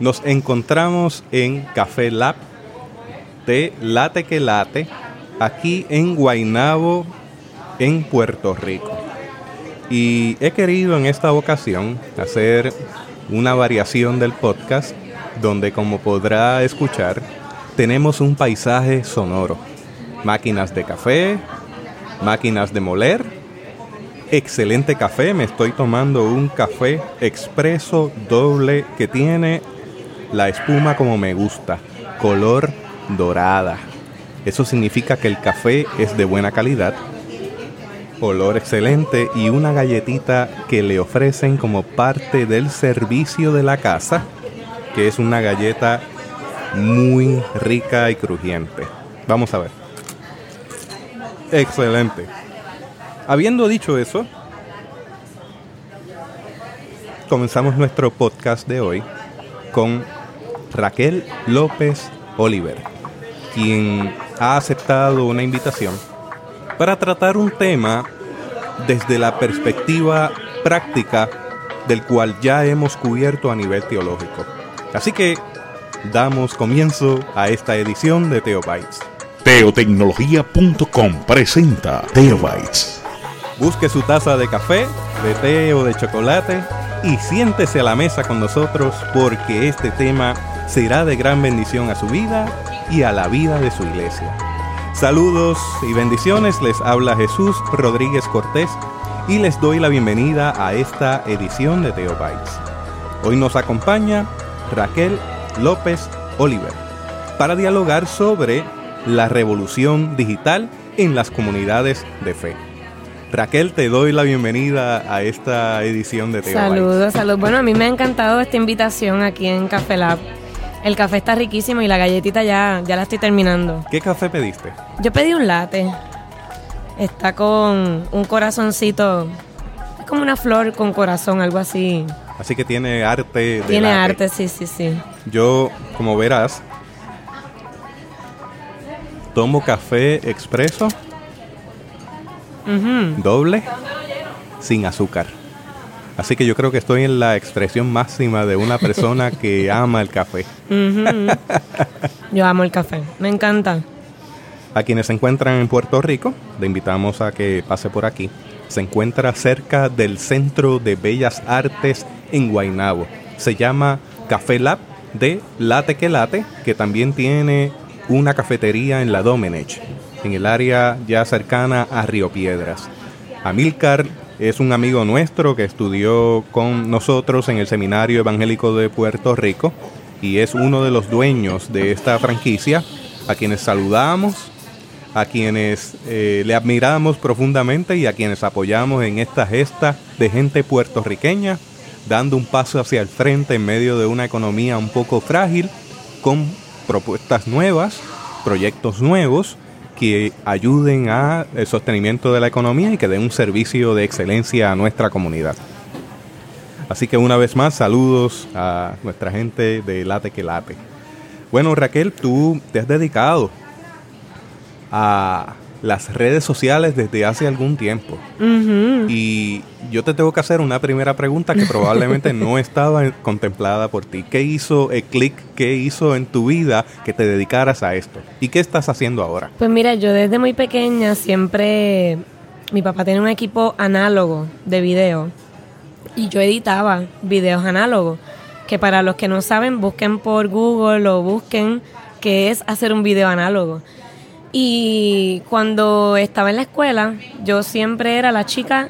Nos encontramos en Café Lab de Late que Late, aquí en Guaynabo, en Puerto Rico. Y he querido en esta ocasión hacer una variación del podcast donde como podrá escuchar tenemos un paisaje sonoro. Máquinas de café, máquinas de moler, excelente café, me estoy tomando un café expreso doble que tiene la espuma como me gusta, color dorada. Eso significa que el café es de buena calidad, olor excelente y una galletita que le ofrecen como parte del servicio de la casa, que es una galleta muy rica y crujiente. Vamos a ver. Excelente. Habiendo dicho eso, comenzamos nuestro podcast de hoy con Raquel López Oliver, quien ha aceptado una invitación para tratar un tema desde la perspectiva práctica del cual ya hemos cubierto a nivel teológico. Así que damos comienzo a esta edición de Teobytes. Teotecnología.com presenta Teobytes. Busque su taza de café, de té o de chocolate y siéntese a la mesa con nosotros porque este tema será de gran bendición a su vida y a la vida de su iglesia. Saludos y bendiciones, les habla Jesús Rodríguez Cortés y les doy la bienvenida a esta edición de Teobytes. Hoy nos acompaña Raquel López Oliver para dialogar sobre la revolución digital en las comunidades de fe. Raquel, te doy la bienvenida a esta edición de Teobytes. Saludos, saludos. Bueno, a mí me ha encantado esta invitación aquí en Café Lab. El café está riquísimo y la galletita ya, ya la estoy terminando. ¿Qué café pediste? Yo pedí un latte. Está con un corazoncito. Es como una flor con corazón, algo así. Así que tiene arte de Tiene latte. arte, sí, sí, sí. Yo, como verás, tomo café expreso, doble, sin azúcar. Así que yo creo que estoy en la expresión máxima de una persona que ama el café. Yo amo el café, me encanta. A quienes se encuentran en Puerto Rico, le invitamos a que pase por aquí. Se encuentra cerca del Centro de Bellas Artes en Guaynabo. Se llama Café Lab de Late que Late, que también tiene una cafetería en la Domenech, en el área ya cercana a Río Piedras. Amilcar es un amigo nuestro que estudió con nosotros en el Seminario Evangélico de Puerto Rico y es uno de los dueños de esta franquicia, a quienes saludamos a quienes eh, le admiramos profundamente y a quienes apoyamos en esta gesta de gente puertorriqueña, dando un paso hacia el frente en medio de una economía un poco frágil, con propuestas nuevas, proyectos nuevos que ayuden al sostenimiento de la economía y que den un servicio de excelencia a nuestra comunidad. Así que una vez más, saludos a nuestra gente de Late que Late. Bueno, Raquel, tú te has dedicado a las redes sociales desde hace algún tiempo. Y yo te tengo que hacer una primera pregunta que probablemente no estaba contemplada por ti. ¿Qué hizo el click? ¿Qué hizo en tu vida que te dedicaras a esto? ¿Y qué estás haciendo ahora? Pues mira, yo desde muy pequeña siempre, mi papá tiene un equipo análogo de video y yo editaba videos análogos, que para los que no saben, busquen por Google o busquen qué es hacer un video análogo. Y cuando estaba en la escuela, yo siempre era la chica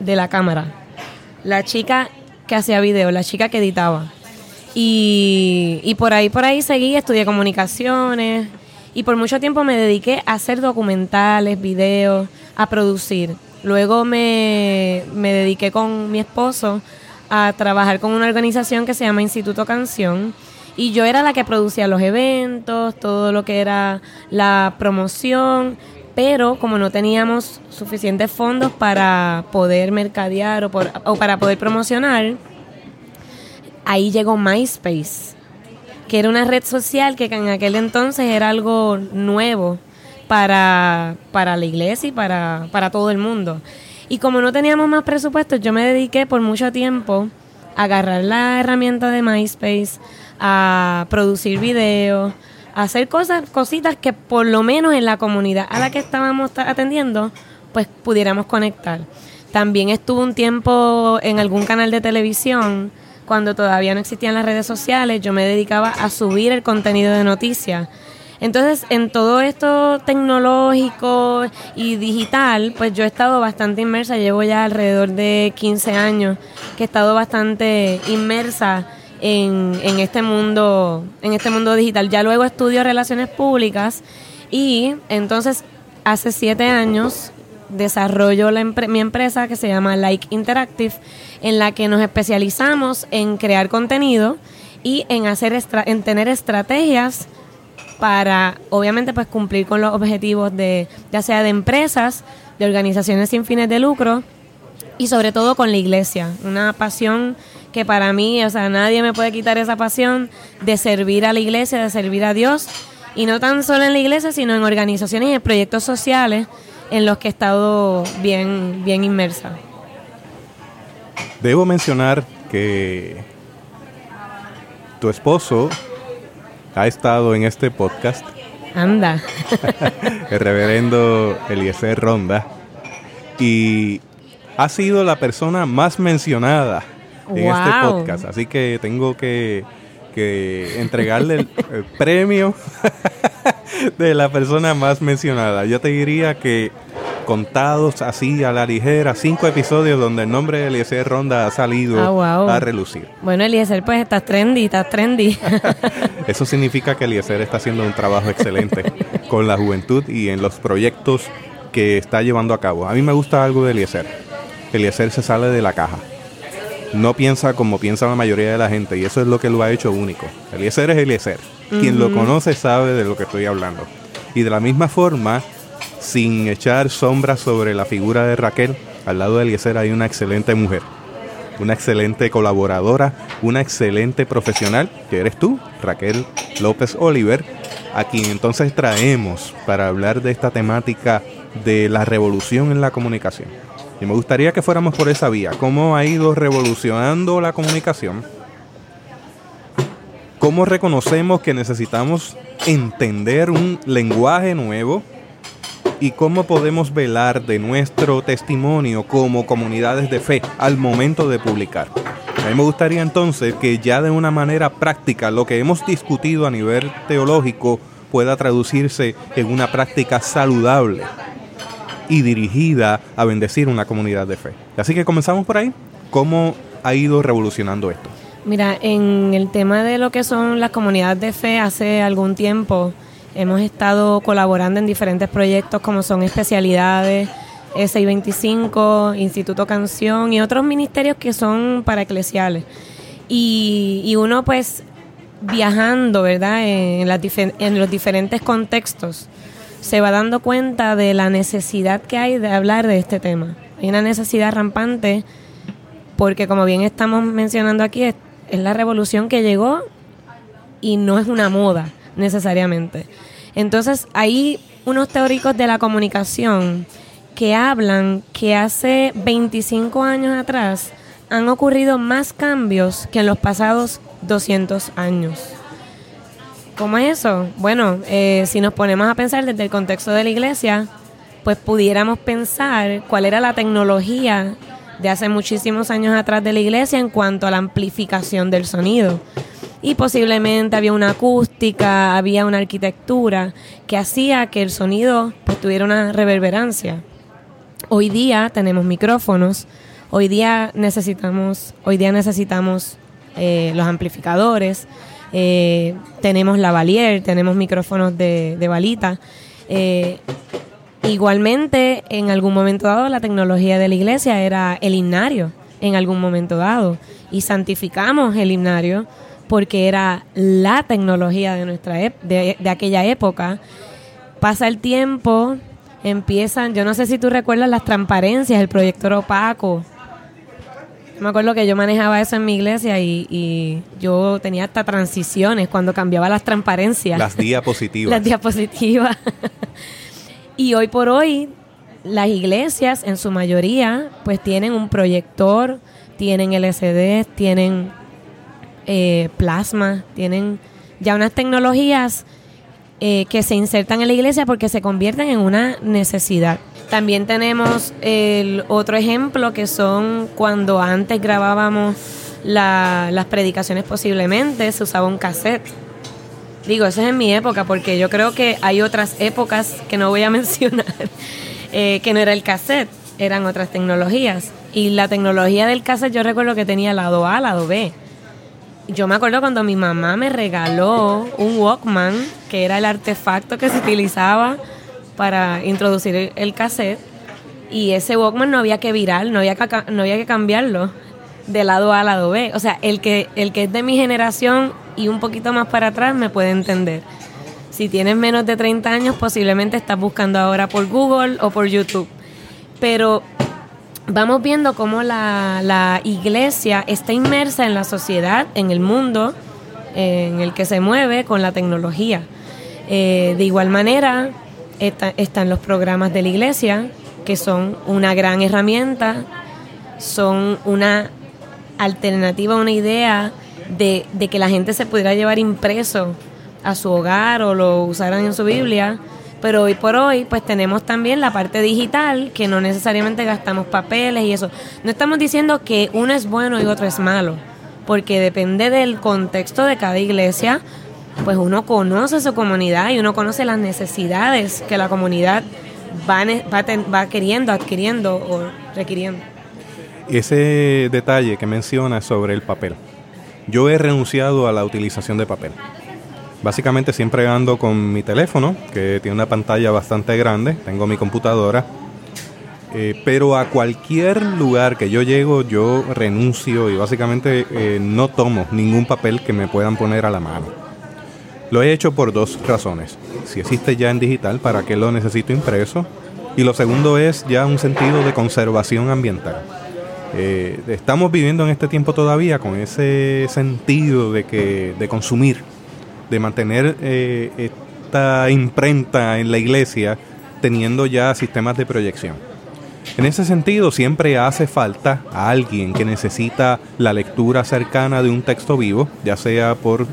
de la cámara, la chica que hacía video, la chica que editaba. Y, y por ahí, por ahí seguí, estudié comunicaciones y por mucho tiempo me dediqué a hacer documentales, videos, a producir. Luego me, me dediqué con mi esposo a trabajar con una organización que se llama Instituto Canción y yo era la que producía los eventos, todo lo que era la promoción, pero como no teníamos suficientes fondos para poder mercadear o, por- o para poder promocionar, ahí llegó MySpace, que era una red social que en aquel entonces era algo nuevo para, para la iglesia y para, para todo el mundo. Y como no teníamos más presupuesto, yo me dediqué por mucho tiempo agarrar la herramienta de MySpace, a producir videos, a hacer cosas, cositas que por lo menos en la comunidad a la que estábamos atendiendo, pues pudiéramos conectar. También estuve un tiempo en algún canal de televisión cuando todavía no existían las redes sociales, yo me dedicaba a subir el contenido de noticias. Entonces, en todo esto tecnológico y digital, pues yo he estado bastante inmersa, llevo ya alrededor de 15 años que he estado bastante inmersa en, en este mundo, en este mundo digital. Ya luego estudio relaciones públicas y entonces hace siete años desarrollo la mi empresa que se llama Like Interactive, en la que nos especializamos en crear contenido y en hacer en tener estrategias para obviamente pues cumplir con los objetivos de ya sea de empresas, de organizaciones sin fines de lucro y sobre todo con la iglesia, una pasión que para mí, o sea, nadie me puede quitar esa pasión de servir a la iglesia, de servir a Dios y no tan solo en la iglesia, sino en organizaciones y en proyectos sociales en los que he estado bien, bien inmersa. Debo mencionar que tu esposo ha estado en este podcast. Anda. el reverendo Eliezer Ronda. Y ha sido la persona más mencionada en este podcast. Así que tengo que, entregarle el premio de la persona más mencionada. Yo te diría que contados así a la ligera, cinco episodios donde el nombre de Eliezer Ronda ha salido ah, a relucir. Bueno, Eliezer, pues estás trendy, estás trendy. Eso significa que Eliezer está haciendo un trabajo excelente con la juventud y en los proyectos que está llevando a cabo. A mí me gusta algo de Eliezer. Eliezer se sale de la caja. No piensa como piensa la mayoría de la gente y eso es lo que lo ha hecho único. Eliezer es Eliezer. Quien lo conoce sabe de lo que estoy hablando. Y de la misma forma, sin echar sombra sobre la figura de Raquel, al lado de Eliezer hay una excelente mujer, una excelente colaboradora, una excelente profesional, que eres tú, Raquel López Oliver, a quien entonces traemos para hablar de esta temática de la revolución en la comunicación. Y me gustaría que fuéramos por esa vía, cómo ha ido revolucionando la comunicación ¿Cómo reconocemos que necesitamos entender un lenguaje nuevo? ¿Y cómo podemos velar de nuestro testimonio como comunidades de fe al momento de publicar? A mí me gustaría entonces que ya de una manera práctica lo que hemos discutido a nivel teológico pueda traducirse en una práctica saludable y dirigida a bendecir una comunidad de fe. Así que comenzamos por ahí. ¿Cómo ha ido revolucionando esto? Mira, en el tema de lo que son las comunidades de fe, hace algún tiempo hemos estado colaborando en diferentes proyectos como son especialidades, S25, Instituto Canción y otros ministerios que son para eclesiales. Y, uno pues viajando, ¿verdad? En los diferentes contextos se va dando cuenta de la necesidad que hay de hablar de este tema. Hay una necesidad rampante porque como bien estamos mencionando aquí, es la revolución que llegó y no es una moda necesariamente. Entonces hay unos teóricos de la comunicación que hablan que hace 25 años atrás han ocurrido más cambios que en los pasados 200 años. ¿Cómo es eso? Bueno, eh, si nos ponemos a pensar desde el contexto de la iglesia, pues pudiéramos pensar cuál era la tecnología de hace muchísimos años atrás de la iglesia en cuanto a la amplificación del sonido. Y posiblemente había una acústica, había una arquitectura que hacía que el sonido pues, tuviera una reverberancia. Hoy día tenemos micrófonos, hoy día necesitamos, hoy día necesitamos eh, los amplificadores, eh, tenemos la valier, tenemos micrófonos de, de balita. Eh, Igualmente, en algún momento dado, la tecnología de la iglesia era el himnario, en algún momento dado. Y santificamos el himnario porque era la tecnología de, nuestra de, aquella época. Pasa el tiempo, empiezan, yo no sé si tú recuerdas las transparencias, el proyector opaco. Me acuerdo que yo manejaba eso en mi iglesia y, y, yo tenía hasta transiciones cuando cambiaba las transparencias. Las diapositivas. las diapositivas. Y hoy por hoy las iglesias en su mayoría pues tienen un proyector tienen LCD, tienen eh, plasma, tienen ya unas tecnologías eh, que se insertan en la iglesia porque se convierten en una necesidad. También tenemos el otro ejemplo que son cuando antes grabábamos las predicaciones posiblemente, se usaba un cassette. Digo, eso es en mi época porque yo creo que hay otras épocas que no voy a mencionar, eh, que no era el cassette, eran otras tecnologías. Y la tecnología del cassette yo recuerdo que tenía lado A, lado B yo me acuerdo cuando mi mamá me regaló un Walkman, que era el artefacto que se utilizaba para introducir el cassette, y ese Walkman no había que virar, no había que, no había que cambiarlo de lado A a lado B. O sea, el que, el que es de mi generación y un poquito más para atrás me puede entender. Si tienes menos de 30 años, posiblemente estás buscando ahora por Google o por YouTube. Pero vamos viendo cómo la, iglesia está inmersa en la sociedad, en el mundo en el que se mueve con la tecnología. Eh, de igual manera, están los programas de la iglesia, que son una gran herramienta, son una alternativa, una idea de, de que la gente se pudiera llevar impreso a su hogar o lo usaran en su Biblia pero hoy por hoy pues tenemos también la parte digital que no necesariamente gastamos papeles y eso. No estamos diciendo que uno es bueno y otro es malo, porque depende del contexto de cada iglesia, pues uno conoce su comunidad y uno conoce las necesidades que la comunidad va, queriendo, adquiriendo o requiriendo. Ese detalle que menciona sobre el papel. Yo he renunciado a la utilización de papel. Básicamente siempre ando con mi teléfono, que tiene una pantalla bastante grande, tengo mi computadora, eh, pero a cualquier lugar que yo llego yo renuncio y básicamente eh, no tomo ningún papel que me puedan poner a la mano. Lo he hecho por dos razones. Si existe ya en digital, ¿para qué lo necesito impreso? Y lo segundo es ya un sentido de conservación ambiental. Eh, estamos viviendo en este tiempo todavía con ese sentido de que de consumir de mantener eh, esta imprenta en la iglesia teniendo ya sistemas de proyección. En ese sentido, siempre hace falta a alguien que necesita la lectura cercana de un texto vivo, ya sea por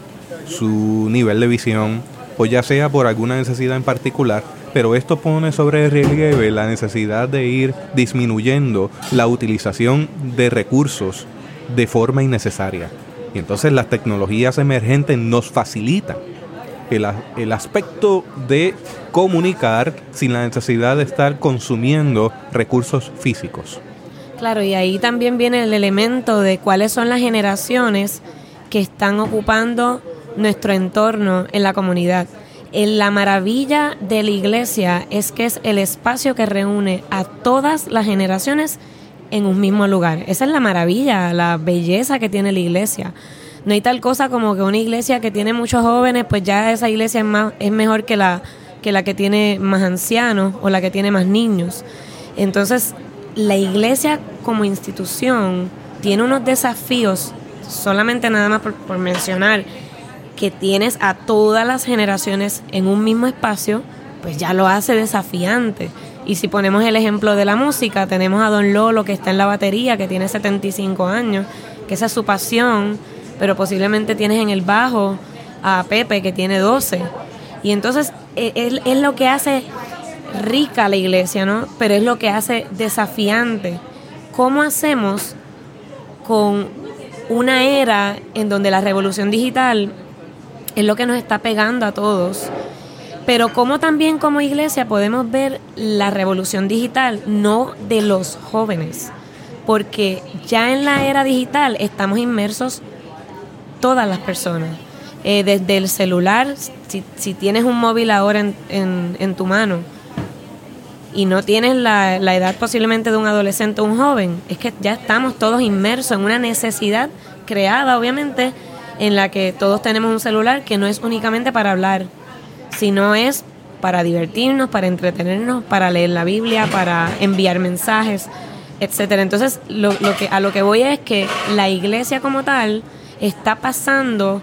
su nivel de visión o ya sea por alguna necesidad en particular, pero esto pone sobre relieve la necesidad de ir disminuyendo la utilización de recursos de forma innecesaria. Y entonces las tecnologías emergentes nos facilitan el, el, aspecto de comunicar sin la necesidad de estar consumiendo recursos físicos. Claro, y ahí también viene el elemento de cuáles son las generaciones que están ocupando nuestro entorno en la comunidad. La maravilla de la iglesia es que es el espacio que reúne a todas las generaciones en un mismo lugar. Esa es la maravilla, la belleza que tiene la iglesia. No hay tal cosa como que una iglesia que tiene muchos jóvenes, pues ya esa iglesia es, más, es mejor que la, que la que tiene más ancianos o la que tiene más niños. Entonces, la iglesia como institución tiene unos desafíos, solamente nada más por mencionar, que tienes a todas las generaciones en un mismo espacio, pues ya lo hace desafiante. Y si ponemos el ejemplo de la música, tenemos a Don Lolo que está en la batería, que tiene 75 años, que esa es su pasión, pero posiblemente tienes en el bajo a Pepe que tiene 12. Y entonces e, es, lo que hace rica la iglesia, ¿no? Pero es lo que hace desafiante. ¿Cómo hacemos con una era en donde la revolución digital es lo que nos está pegando a todos? Pero cómo también como iglesia podemos ver la revolución digital, no de los jóvenes, porque ya en la era digital estamos inmersos todas las personas. Eh, desde el celular, si, tienes un móvil ahora en, en, tu mano y no tienes la, la, edad posiblemente de un adolescente o un joven, es que ya estamos todos inmersos en una necesidad creada, obviamente, en la que todos tenemos un celular que no es únicamente para hablar, sino es para divertirnos, para entretenernos, para leer la Biblia, para enviar mensajes, etcétera. Entonces, lo, que, a lo que voy es que la iglesia como tal está pasando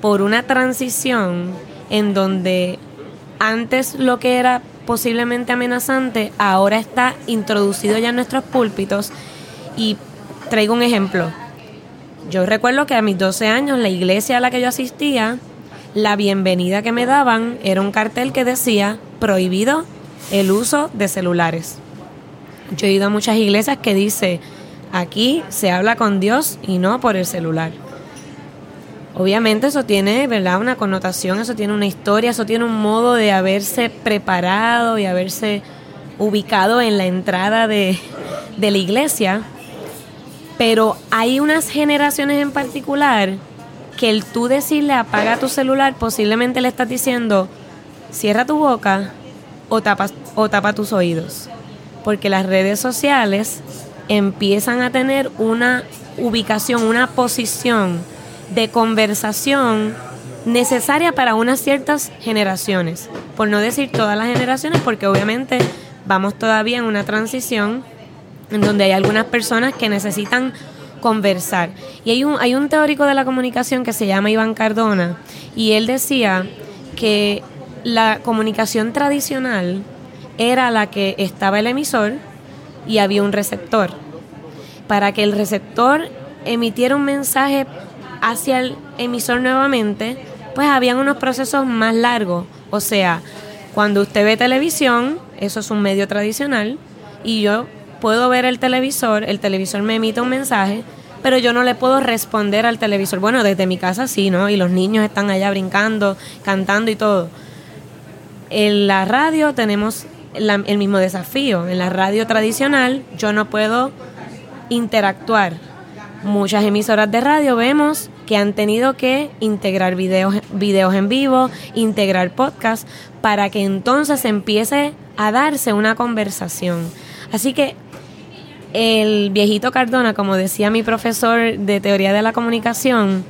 por una transición en donde antes lo que era posiblemente amenazante ahora está introducido ya en nuestros púlpitos y traigo un ejemplo. Yo recuerdo que a mis 12 años la iglesia a la que yo asistía, la bienvenida que me daban era un cartel que decía prohibido el uso de celulares. Yo he ido a muchas iglesias que dice aquí se habla con Dios y no por el celular. Obviamente eso tiene, ¿verdad? Una connotación, eso tiene una historia, eso tiene un modo de haberse preparado y haberse ubicado en la entrada de, de la iglesia. Pero hay unas generaciones en particular que el tú decirle apaga tu celular, posiblemente le estás diciendo cierra tu boca o tapa, o tapa tus oídos. Porque las redes sociales empiezan a tener una ubicación, una posición de conversación necesaria para unas ciertas generaciones. Por no decir todas las generaciones, porque obviamente vamos todavía en una transición en donde hay algunas personas que necesitan conversar. Y hay un, hay un teórico de la comunicación que se llama Iván Cardona, y él decía que la comunicación tradicional era la que estaba el emisor y había un receptor. Para que el receptor emitiera un mensaje hacia el emisor nuevamente, pues habían unos procesos más largos. O sea, cuando usted ve televisión, eso es un medio tradicional, y yo puedo ver el televisor, el televisor me emite un mensaje, pero yo no le puedo responder al televisor. Bueno, desde mi casa sí, ¿no? Y los niños están allá brincando, cantando y todo. En la radio tenemos el mismo desafío. En la radio tradicional yo no puedo interactuar. Muchas emisoras de radio vemos que han tenido que integrar videos, videos en vivo, integrar podcast, para que entonces empiece a darse una conversación. Así que el viejito Cardona, como decía mi profesor de teoría de la comunicación,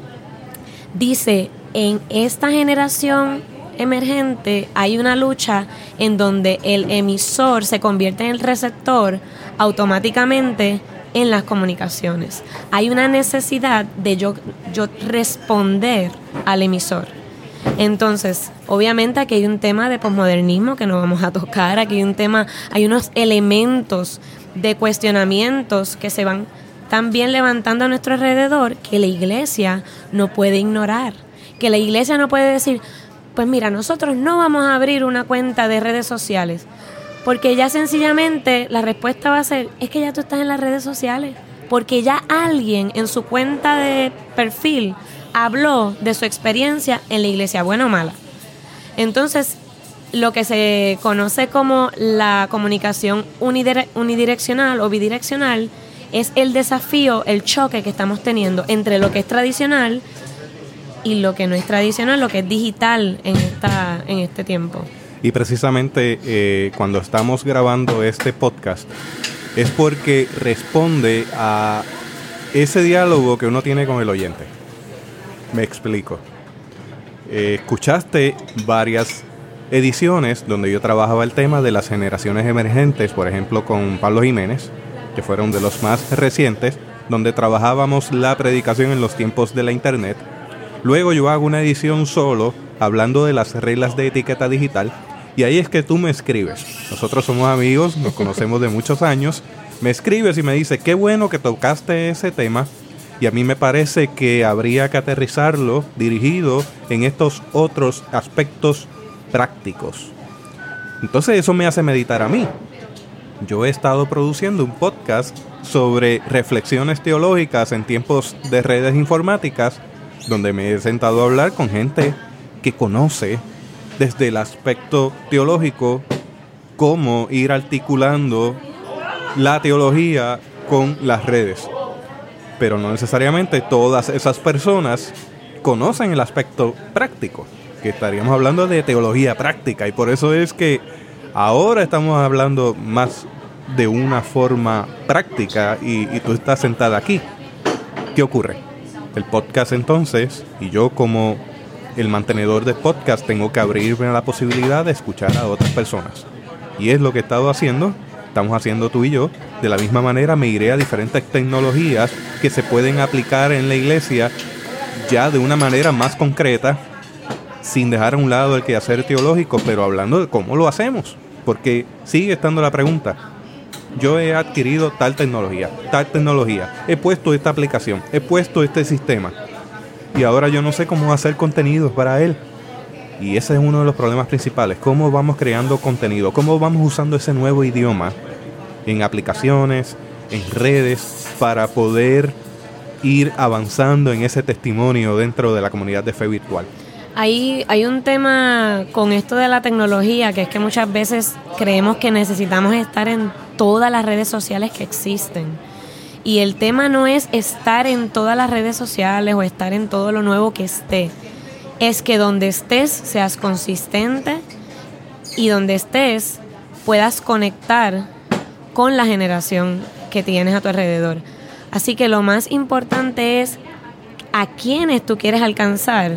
dice, en esta generación emergente hay una lucha en donde el emisor se convierte en el receptor automáticamente en las comunicaciones. Hay una necesidad de yo, yo responder al emisor. Entonces, obviamente aquí hay un tema de posmodernismo que no vamos a tocar, aquí hay un tema, hay unos elementos de cuestionamientos que se van también levantando a nuestro alrededor que la iglesia no puede ignorar, que la iglesia no puede decir, pues mira, nosotros no vamos a abrir una cuenta de redes sociales, porque ya sencillamente la respuesta va a ser, es que ya tú estás en las redes sociales, porque ya alguien en su cuenta de perfil habló de su experiencia en la iglesia, buena o mala. Entonces, lo que se conoce como la comunicación unidireccional o bidireccional es el desafío, el choque que estamos teniendo entre lo que es tradicional y lo que no es tradicional, lo que es digital en, esta, en este tiempo. Y precisamente eh, cuando estamos grabando este podcast es porque responde a ese diálogo que uno tiene con el oyente. Me explico. Eh, escuchaste varias ediciones donde yo trabajaba el tema de las generaciones emergentes, por ejemplo con Pablo Jiménez, que fueron de los más recientes, donde trabajábamos la predicación en los tiempos de la Internet. Luego yo hago una edición solo hablando de las reglas de etiqueta digital y ahí es que tú me escribes. Nosotros somos amigos, nos conocemos de muchos años. Me escribes y me dice, qué bueno que tocaste ese tema y a mí me parece que habría que aterrizarlo dirigido en estos otros aspectos prácticos. Entonces eso me hace meditar a mí. Yo he estado produciendo un podcast sobre reflexiones teológicas en tiempos de redes informáticas, donde me he sentado a hablar con gente que conoce desde el aspecto teológico cómo ir articulando la teología con las redes. Pero no necesariamente todas esas personas conocen el aspecto práctico que estaríamos hablando de teología práctica y por eso es que ahora estamos hablando más de una forma práctica y, tú estás sentada aquí. ¿Qué ocurre? El podcast entonces, y yo como el mantenedor del podcast tengo que abrirme a la posibilidad de escuchar a otras personas. Y es lo que he estado haciendo, estamos haciendo tú y yo. De la misma manera me iré a diferentes tecnologías que se pueden aplicar en la iglesia ya de una manera más concreta sin dejar a un lado el quehacer teológico, pero hablando de cómo lo hacemos. Porque sigue estando la pregunta, yo he adquirido tal tecnología, tal tecnología, he puesto esta aplicación, he puesto este sistema y ahora yo no sé cómo hacer contenidos para él. Y ese es uno de los problemas principales, cómo vamos creando contenido, cómo vamos usando ese nuevo idioma en aplicaciones, en redes, para poder ir avanzando en ese testimonio dentro de la comunidad de fe virtual. Hay, hay un tema con esto de la tecnología, que es que muchas veces creemos que necesitamos estar en todas las redes sociales que existen. Y el tema no es estar en todas las redes sociales o estar en todo lo nuevo que esté. Es que donde estés seas consistente y donde estés puedas conectar con la generación que tienes a tu alrededor. Así que lo más importante es a quiénes tú quieres alcanzar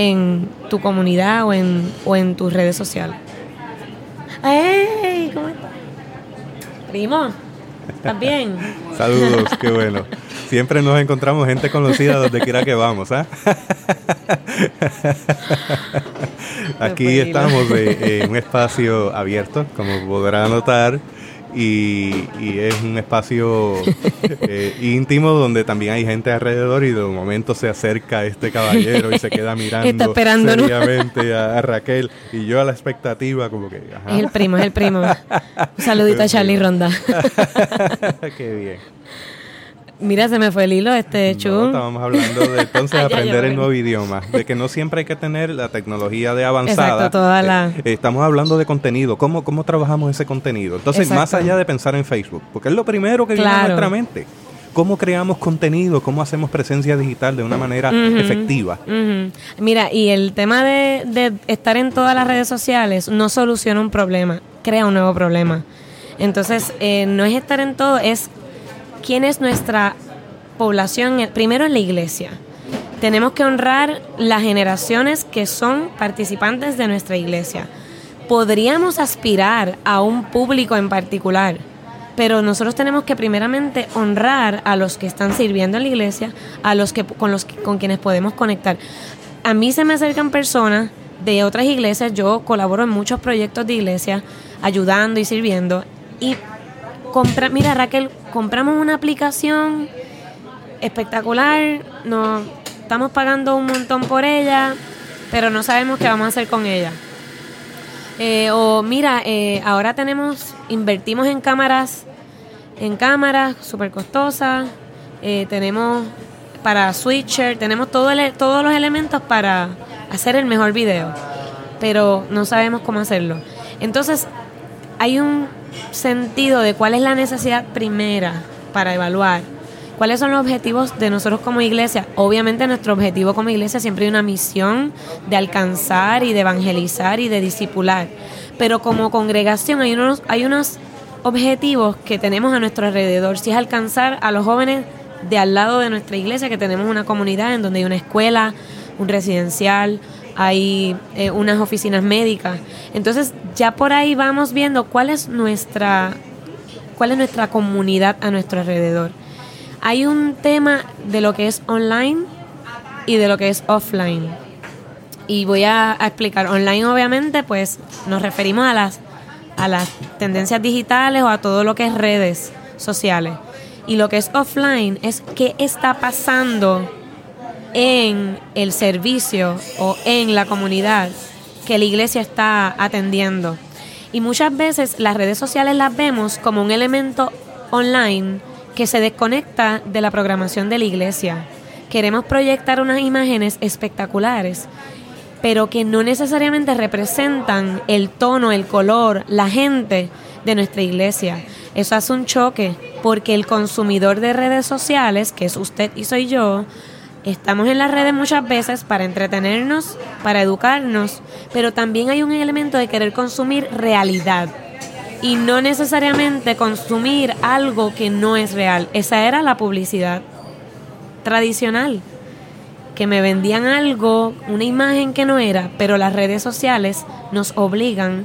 en tu comunidad o en, o en tus redes sociales. ¡Ey! ¿Cómo estás? Primo, ¿estás bien? Saludos, qué bueno. Siempre nos encontramos gente conocida donde quiera que vamos, ¿ah? Aquí estamos en un espacio abierto, como podrán notar y, es un espacio eh, íntimo donde también hay gente alrededor y de un momento se acerca este caballero y se queda mirando seriamente a, Raquel y yo a la expectativa como que... Es el primo, es el primo. Un saludito a Charlie Ronda. Qué bien. Mira, se me fue el hilo, este no, Estábamos hablando de entonces aprender el nuevo idioma, de que no siempre hay que tener la tecnología de avanzada. Exacto, toda la... Eh, estamos hablando de contenido, ¿cómo, cómo trabajamos ese contenido? Entonces, más allá de pensar en Facebook, porque es lo primero que viene a nuestra mente. ¿Cómo creamos contenido? ¿Cómo hacemos presencia digital de una manera efectiva? Mira, y el tema de, de estar en todas las redes sociales no soluciona un problema, crea un nuevo problema. Entonces, eh, no es estar en todo, es quién es nuestra población, primero en la iglesia. Tenemos que honrar las generaciones que son participantes de nuestra iglesia. Podríamos aspirar a un público en particular, pero nosotros tenemos que primeramente honrar a los que están sirviendo en la iglesia, a los que con los con quienes podemos conectar. A mí se me acercan personas de otras iglesias, yo colaboro en muchos proyectos de iglesia, ayudando y sirviendo, y compra, mira Raquel, compramos una aplicación espectacular, no estamos pagando un montón por ella, pero no sabemos qué vamos a hacer con ella. Eh, o mira, eh, ahora tenemos, invertimos en cámaras, en cámaras súper costosas, eh, tenemos para switcher, tenemos todo todos los elementos para hacer el mejor video, pero no sabemos cómo hacerlo. Entonces, hay un sentido de cuál es la necesidad primera para evaluar. ¿Cuáles son los objetivos de nosotros como iglesia? Obviamente nuestro objetivo como iglesia siempre hay una misión de alcanzar y de evangelizar y de discipular. Pero como congregación hay unos, hay unos objetivos que tenemos a nuestro alrededor. Si es alcanzar a los jóvenes de al lado de nuestra iglesia, que tenemos una comunidad en donde hay una escuela, un residencial, hay eh, unas oficinas médicas. Entonces ya por ahí vamos viendo cuál es nuestra cuál es nuestra comunidad a nuestro alrededor. Hay un tema de lo que es online y de lo que es offline. Y voy a, explicar. Online, obviamente, pues nos referimos a las, a las tendencias digitales o a todo lo que es redes sociales. Y lo que es offline es qué está pasando en el servicio o en la comunidad que la iglesia está atendiendo. Y muchas veces las redes sociales las vemos como un elemento online que se desconecta de la programación de la iglesia. Queremos proyectar unas imágenes espectaculares, pero que no necesariamente representan el tono, el color, la gente de nuestra iglesia. Eso hace un choque porque el consumidor de redes sociales, que es usted y soy yo, Estamos en las redes muchas veces para entretenernos, para educarnos, pero también hay un elemento de querer consumir realidad y no necesariamente consumir algo que no es real. Esa era la publicidad tradicional, que me vendían algo, una imagen que no era, pero las redes sociales nos obligan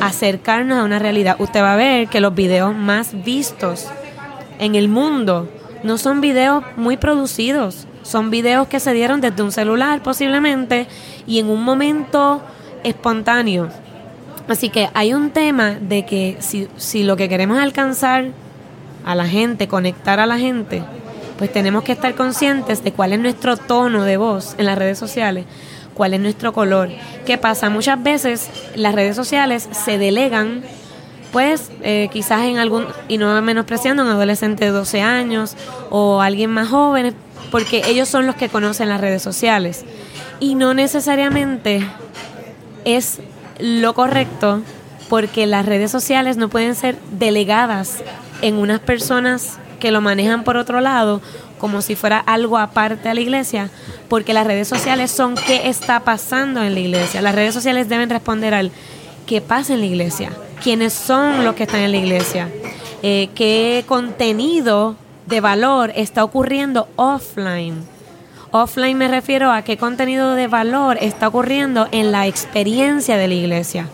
a acercarnos a una realidad. Usted va a ver que los videos más vistos en el mundo no son videos muy producidos, son videos que se dieron desde un celular posiblemente y en un momento espontáneo. Así que hay un tema de que si, si lo que queremos alcanzar a la gente, conectar a la gente, pues tenemos que estar conscientes de cuál es nuestro tono de voz en las redes sociales, cuál es nuestro color. ¿Qué pasa? Muchas veces las redes sociales se delegan, pues eh, quizás en algún, y no menospreciando, un adolescente de 12 años o alguien más joven, porque ellos son los que conocen las redes sociales. Y no necesariamente es lo correcto porque las redes sociales no pueden ser delegadas en unas personas que lo manejan por otro lado como si fuera algo aparte a la iglesia, porque las redes sociales son qué está pasando en la iglesia. Las redes sociales deben responder al qué pasa en la iglesia, quiénes son los que están en la iglesia, eh, qué contenido de valor está ocurriendo offline Offline me refiero a qué contenido de valor está ocurriendo en la experiencia de la iglesia.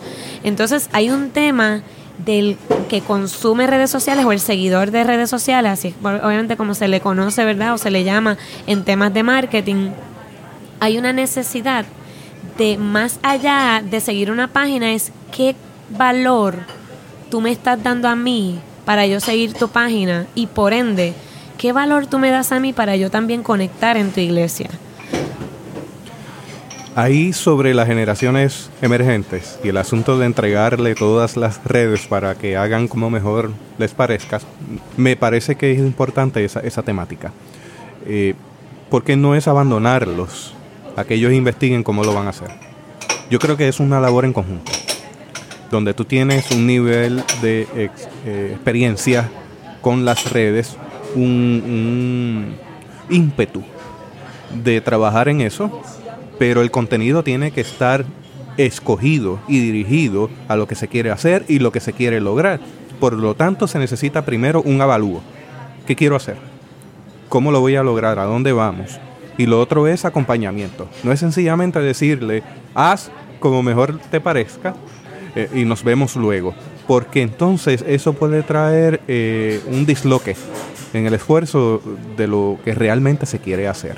Entonces hay un tema del que consume redes sociales o el seguidor de redes sociales, así obviamente como se le conoce, ¿verdad? O se le llama en temas de marketing, hay una necesidad de más allá de seguir una página es qué valor tú me estás dando a mí para yo seguir tu página y por ende ¿qué valor tú me das a mí para yo también conectar en tu iglesia? Ahí sobre las generaciones emergentes y el asunto de entregarle todas las redes para que hagan como mejor les parezca, me parece que es importante esa, esa temática. Eh, porque no es abandonarlos a que ellos investiguen cómo lo van a hacer. Yo creo que es una labor en conjunto, donde tú tienes un nivel de eh, experiencia con las redes un, ímpetu de trabajar en eso, pero el contenido tiene que estar escogido y dirigido a lo que se quiere hacer y lo que se quiere lograr. Por lo tanto, se necesita primero un avalúo. ¿Qué quiero hacer? ¿Cómo lo voy a lograr? ¿A dónde vamos? Y lo otro es acompañamiento. No es sencillamente decirle, haz como mejor te parezca eh, y nos vemos luego. Porque entonces eso puede traer eh, un disloque en el esfuerzo de lo que realmente se quiere hacer.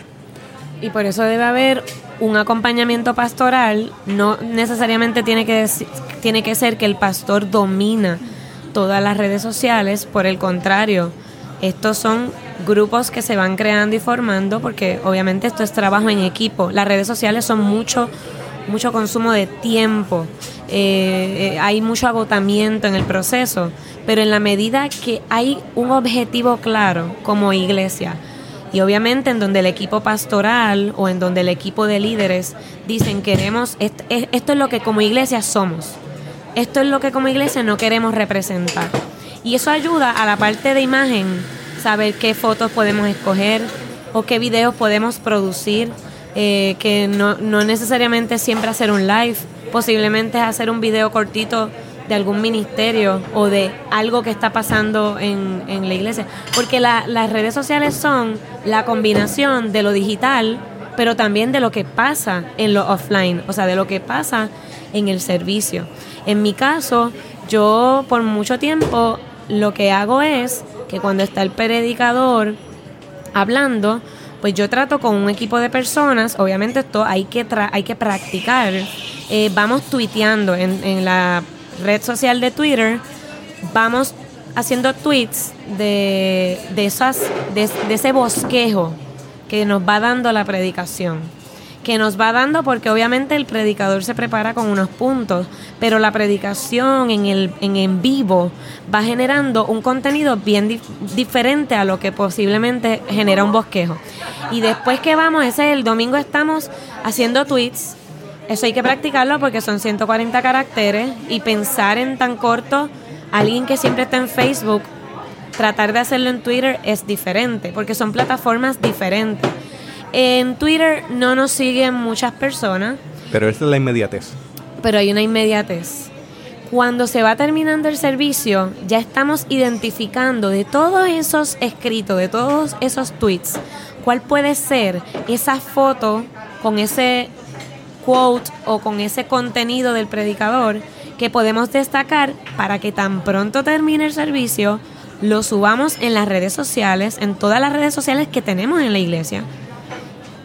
Y por eso debe haber un acompañamiento pastoral, no necesariamente tiene que, tiene que ser que el pastor domina todas las redes sociales, por el contrario, estos son grupos que se van creando y formando porque obviamente esto es trabajo en equipo. Las redes sociales son mucho, mucho consumo de tiempo, eh, eh, hay mucho agotamiento en el proceso pero en la medida que hay un objetivo claro como iglesia, y obviamente en donde el equipo pastoral o en donde el equipo de líderes dicen queremos, esto, es lo que como iglesia somos, esto es lo que como iglesia no queremos representar. Y eso ayuda a la parte de imagen, saber qué fotos podemos escoger o qué videos podemos producir, eh, que no, no necesariamente siempre hacer un live, posiblemente hacer un video cortito de algún ministerio o de algo que está pasando en, en la iglesia. Porque las redes sociales son la combinación de lo digital, pero también de lo que pasa en lo offline, o sea, de lo que pasa en el servicio. En mi caso, yo por mucho tiempo lo que hago es que cuando está el predicador hablando, pues yo trato con un equipo de personas, obviamente esto hay que, hay que practicar, eh, vamos tuiteando en la red social de Twitter, vamos haciendo tweets de, de, esas, de, ese bosquejo que nos va dando la predicación. Que nos va dando porque obviamente el predicador se prepara con unos puntos, pero la predicación en el en, en vivo va generando un contenido bien diferente a lo que posiblemente genera un bosquejo. Y después que vamos, ese el domingo estamos haciendo tweets eso hay que practicarlo porque son 140 caracteres y pensar en tan corto, alguien que siempre está en Facebook, tratar de hacerlo en Twitter es diferente porque son plataformas diferentes. En Twitter no nos siguen muchas personas. Pero esta es la inmediatez. Pero hay una inmediatez. Cuando se va terminando el servicio, ya estamos identificando de todos esos escritos, de todos esos tweets, cuál puede ser esa foto con ese o con ese contenido del predicador que podemos destacar para que tan pronto termine el servicio lo subamos en las redes sociales, en todas las redes sociales que tenemos en la iglesia.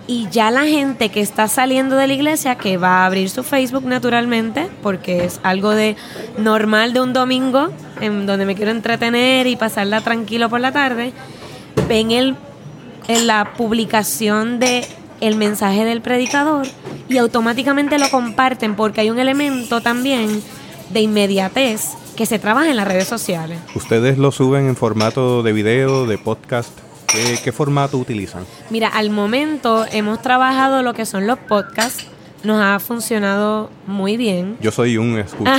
Y ya la gente que está saliendo de la iglesia, que va a abrir su Facebook naturalmente, porque es algo de normal de un domingo, en donde me quiero entretener y pasarla tranquilo por la tarde, ven el, en la publicación de el mensaje del predicador y automáticamente lo comparten porque hay un elemento también de inmediatez que se trabaja en las redes sociales. ¿Ustedes lo suben en formato de video, de podcast? ¿Qué, qué formato utilizan? Mira, al momento hemos trabajado lo que son los podcasts. Nos ha funcionado muy bien. Yo soy un escucha.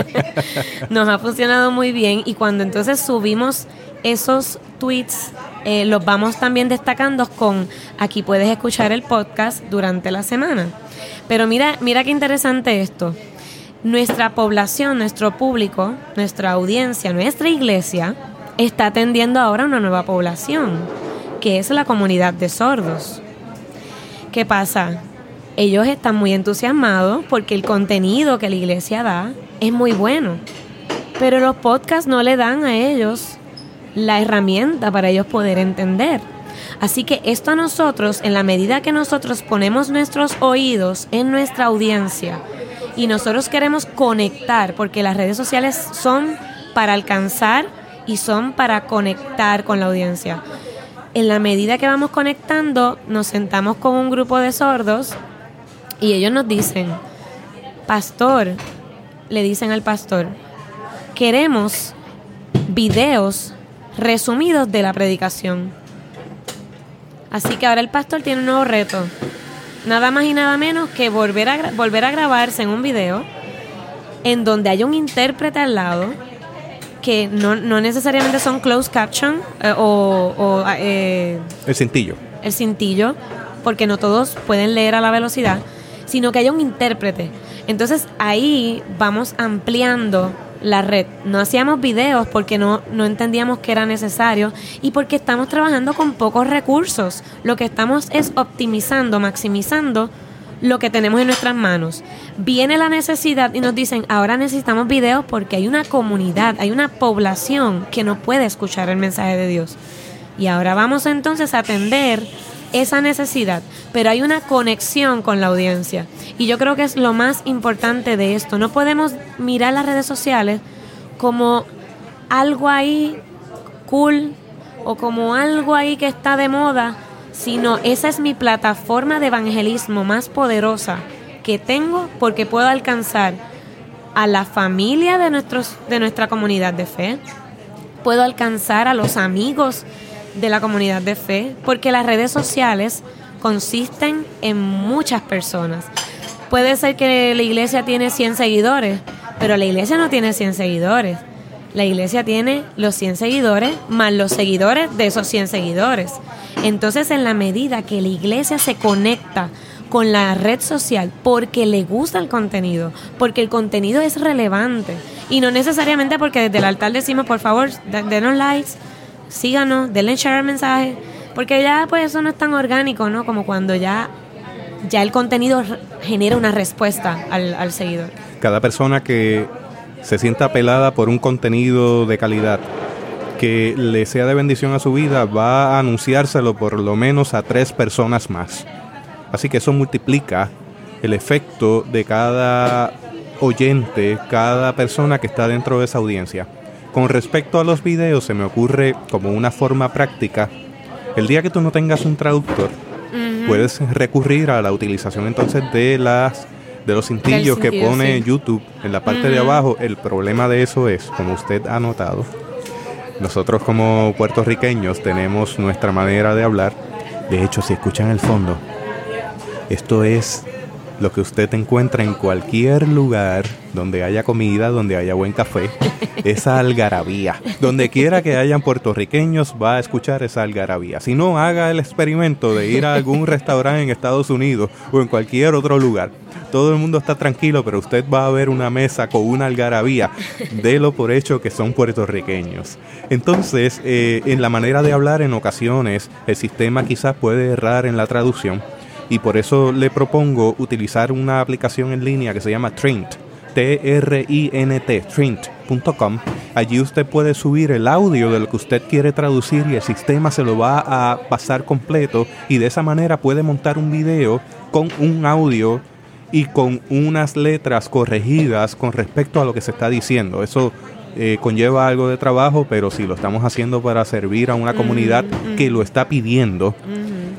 Nos ha funcionado muy bien y cuando entonces subimos esos tweets, eh, los vamos también destacando con aquí puedes escuchar el podcast durante la semana. Pero mira, mira qué interesante esto. Nuestra población, nuestro público, nuestra audiencia, nuestra iglesia está atendiendo ahora una nueva población, que es la comunidad de sordos. ¿Qué pasa? Ellos están muy entusiasmados porque el contenido que la iglesia da es muy bueno, pero los podcasts no le dan a ellos la herramienta para ellos poder entender. Así que esto a nosotros, en la medida que nosotros ponemos nuestros oídos en nuestra audiencia y nosotros queremos conectar, porque las redes sociales son para alcanzar y son para conectar con la audiencia. En la medida que vamos conectando, nos sentamos con un grupo de sordos y ellos nos dicen, pastor, le dicen al pastor, queremos videos resumidos de la predicación. Así que ahora el pastor tiene un nuevo reto. Nada más y nada menos que volver a, volver a grabarse en un video en donde haya un intérprete al lado que no, necesariamente son closed caption eh, o... Eh, el cintillo. El cintillo, porque no todos pueden leer a la velocidad, sino que haya un intérprete. Entonces ahí vamos ampliando la red. No hacíamos videos porque no, no entendíamos que era necesario y porque estamos trabajando con pocos recursos. Lo que estamos es optimizando, maximizando lo que tenemos en nuestras manos. Viene la necesidad y nos dicen, ahora necesitamos videos porque hay una comunidad, hay una población que no puede escuchar el mensaje de Dios. Y ahora vamos entonces a atender esa necesidad, pero hay una conexión con la audiencia. Y yo creo que es lo más importante de esto. No podemos mirar las redes sociales como algo ahí cool o como algo ahí que está de moda, sino esa es mi plataforma de evangelismo más poderosa que tengo porque puedo alcanzar a la familia de, nuestros, de nuestra comunidad de fe, puedo alcanzar a los amigos de la comunidad de fe, porque las redes sociales consisten en muchas personas. Puede ser que la iglesia tiene 100 seguidores, pero la iglesia no tiene 100 seguidores. La iglesia tiene los 100 seguidores más los seguidores de esos 100 seguidores. Entonces, en la medida que la iglesia se conecta con la red social porque le gusta el contenido, porque el contenido es relevante y no necesariamente porque desde el altar decimos, por favor, denos likes, síganos, denle share el mensaje, porque ya pues eso no es tan orgánico, ¿no? Como cuando ya, ya el contenido genera una respuesta al, al seguidor. Cada persona que se sienta apelada por un contenido de calidad que le sea de bendición a su vida, va a anunciárselo por lo menos a tres personas más. Así que eso multiplica el efecto de cada oyente, cada persona que está dentro de esa audiencia. Con respecto a los videos, se me ocurre como una forma práctica, el día que tú no tengas un traductor, puedes recurrir a la utilización entonces de las de los cintillos que pone YouTube en la parte de abajo. El problema de eso es, como usted ha notado, nosotros como puertorriqueños tenemos nuestra manera de hablar. De hecho, si escuchan el fondo, esto es lo que usted encuentra en cualquier lugar donde haya comida, donde haya buen café, esa algarabía. Donde quiera que hayan puertorriqueños va a escuchar esa algarabía. Si no, haga el experimento de ir a algún restaurante en Estados Unidos o en cualquier otro lugar. Todo el mundo está tranquilo, pero usted va a ver una mesa con una algarabía. lo por hecho que son puertorriqueños. Entonces, eh, en la manera de hablar en ocasiones, el sistema quizás puede errar en la traducción y por eso le propongo utilizar una aplicación en línea que se llama Trint, T-R-I-N-T, Trint.com. Allí usted puede subir el audio de lo que usted quiere traducir y el sistema se lo va a pasar completo y de esa manera puede montar un video con un audio y con unas letras corregidas con respecto a lo que se está diciendo. Eso eh, conlleva algo de trabajo, pero si lo estamos haciendo para servir a una comunidad que lo está pidiendo,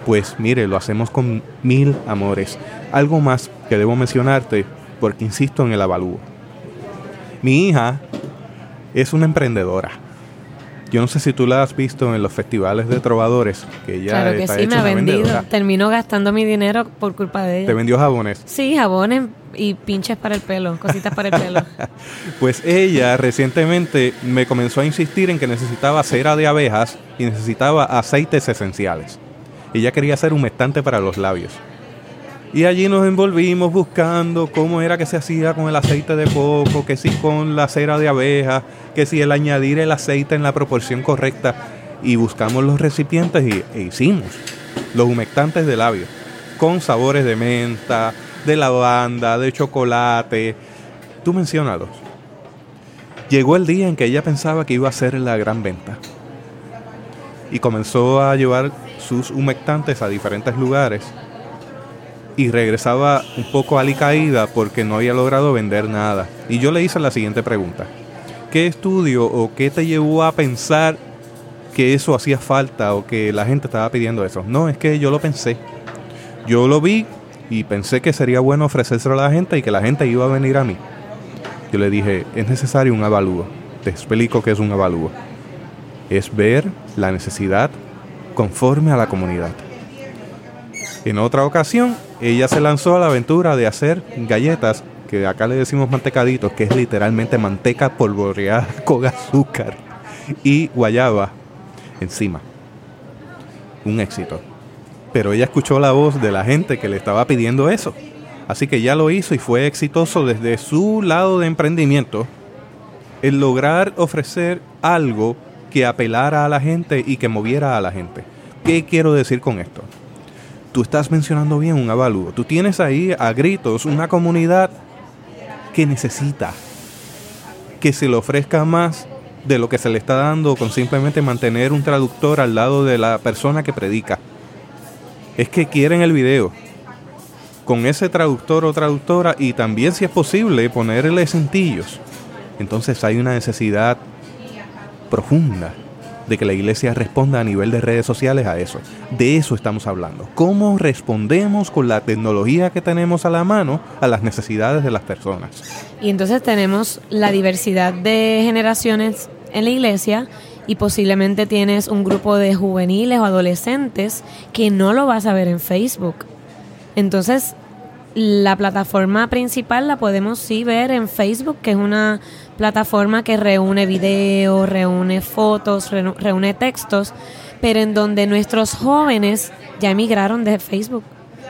pues mire, lo hacemos con mil amores. Algo más que debo mencionarte, porque insisto en el avalúo. Mi hija es una emprendedora. Yo no sé si tú la has visto en los festivales de trovadores, que ella claro que está sí, me ha vendido. vendedora. Terminó gastando mi dinero por culpa de Te ella. vendió jabones. Sí, jabones y pinches para el pelo, cositas para el pelo. Pues ella recientemente me comenzó a insistir en que necesitaba cera de abejas y necesitaba aceites esenciales. Ella quería hacer humectante para los labios. Y allí nos envolvimos buscando cómo era que se hacía con el aceite de coco, que si con la cera de abeja, que si el añadir el aceite en la proporción correcta. Y buscamos los recipientes y, e hicimos los humectantes de labios, con sabores de menta, de lavanda, de chocolate. Tú menciónalos. Llegó el día en que ella pensaba que iba a ser la gran venta. Y comenzó a llevar sus humectantes a diferentes lugares y regresaba un poco alicaída porque no había logrado vender nada. Y yo le hice la siguiente pregunta. ¿Qué estudio o qué te llevó a pensar que eso hacía falta o que la gente estaba pidiendo eso? No, es que yo lo pensé. Yo lo vi y pensé que sería bueno ofrecérselo a la gente y que la gente iba a venir a mí. Yo le dije, es necesario un avalúo. Te explico qué es un avalúo. Es ver la necesidad conforme a la comunidad. En otra ocasión, ella se lanzó a la aventura de hacer galletas, que acá le decimos mantecaditos, que es literalmente manteca polvoreada con azúcar y guayaba encima. Un éxito. Pero ella escuchó la voz de la gente que le estaba pidiendo eso. Así que ya lo hizo y fue exitoso desde su lado de emprendimiento el lograr ofrecer algo que apelara a la gente y que moviera a la gente. ¿Qué quiero decir con esto? Tú estás mencionando bien un avalúo. Tú tienes ahí a gritos una comunidad que necesita que se le ofrezca más de lo que se le está dando con simplemente mantener un traductor al lado de la persona que predica. Es que quieren el video con ese traductor o traductora y también si es posible ponerle cintillos. Entonces hay una necesidad profunda de que la iglesia responda a nivel de redes sociales a eso. De eso estamos hablando. ¿Cómo respondemos con la tecnología que tenemos a la mano a las necesidades de las personas? Y entonces tenemos la diversidad de generaciones en la iglesia y posiblemente tienes un grupo de juveniles o adolescentes que no lo vas a ver en Facebook. Entonces, la plataforma principal la podemos sí ver en Facebook, que es una plataforma que reúne videos, reúne fotos, reúne, textos, pero en donde nuestros jóvenes ya emigraron de Facebook,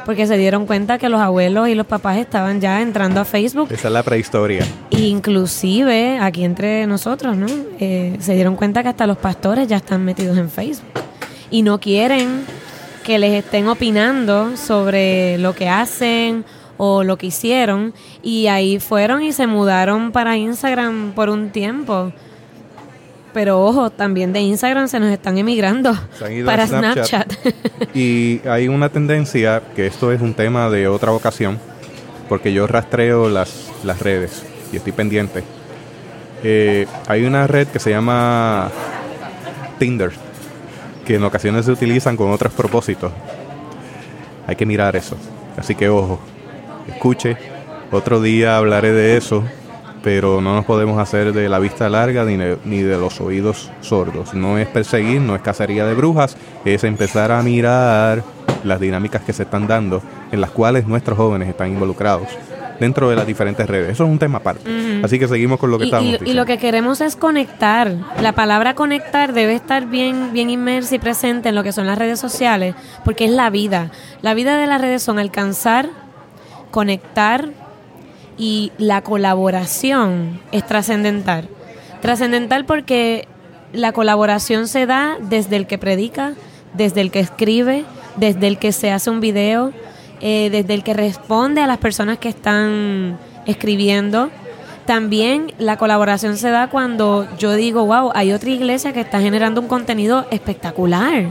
porque se dieron cuenta que los abuelos y los papás estaban ya entrando a Facebook Esa es la prehistoria. Inclusive aquí entre nosotros, ¿no? Eh, se dieron cuenta que hasta los pastores ya están metidos en Facebook y no quieren que les estén opinando sobre lo que hacen o lo que hicieron y ahí fueron y se mudaron para Instagram por un tiempo. Pero ojo, también de Instagram se nos están emigrando para. Snapchat. Y hay una tendencia, que esto es un tema de otra ocasión, porque yo rastreo las, las redes y estoy pendiente. Eh, hay una red que se llama Tinder, que en ocasiones se utilizan con otros propósitos. Hay que mirar eso. Así que ojo, escuche. Otro día hablaré de eso, pero no nos podemos hacer de la vista larga ni de, ni de los oídos sordos. No es perseguir, no es cacería de brujas, es empezar a mirar las dinámicas que se están dando en las cuales nuestros jóvenes están involucrados dentro de las diferentes redes. Eso es un tema aparte. Así que seguimos con lo que Y, estábamos y- y diciendo. lo que queremos es conectar. La palabra conectar debe estar bien, bien inmersa y presente en lo que son las redes sociales, porque es la vida. La vida de las redes son alcanzar, conectar y la colaboración es trascendental. Trascendental porque la colaboración se da desde el que predica, desde el que escribe, desde el que se hace un video, eh, desde el que responde a las personas que están escribiendo, También la colaboración se da cuando yo digo, wow, hay otra iglesia que está generando un contenido espectacular.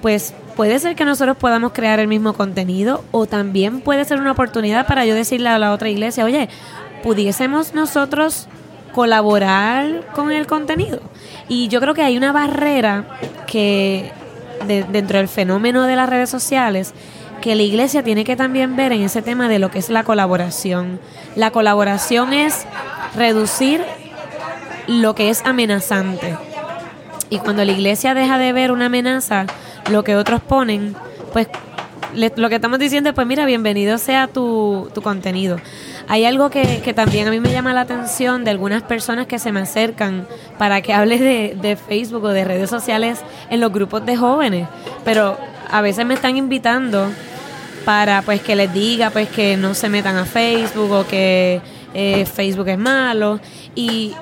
Pues puede ser que nosotros podamos crear el mismo contenido o también puede ser una oportunidad para yo decirle a la otra iglesia, oye, pudiésemos nosotros colaborar con el contenido. Y yo creo que hay una barrera que dentro del fenómeno de las redes sociales que la iglesia tiene que también ver en ese tema de lo que es la colaboración. La colaboración es reducir lo que es amenazante. Y cuando la iglesia deja de ver una amenaza, lo que otros ponen, pues lo que estamos diciendo es, pues mira, bienvenido sea tu, tu contenido. Hay algo que, que, también a mí me llama la atención de algunas personas que se me acercan para que hable de, de Facebook o de redes sociales en los grupos de jóvenes, pero a veces me están invitando para pues que les diga pues que no se metan a Facebook o que eh, Facebook es malo y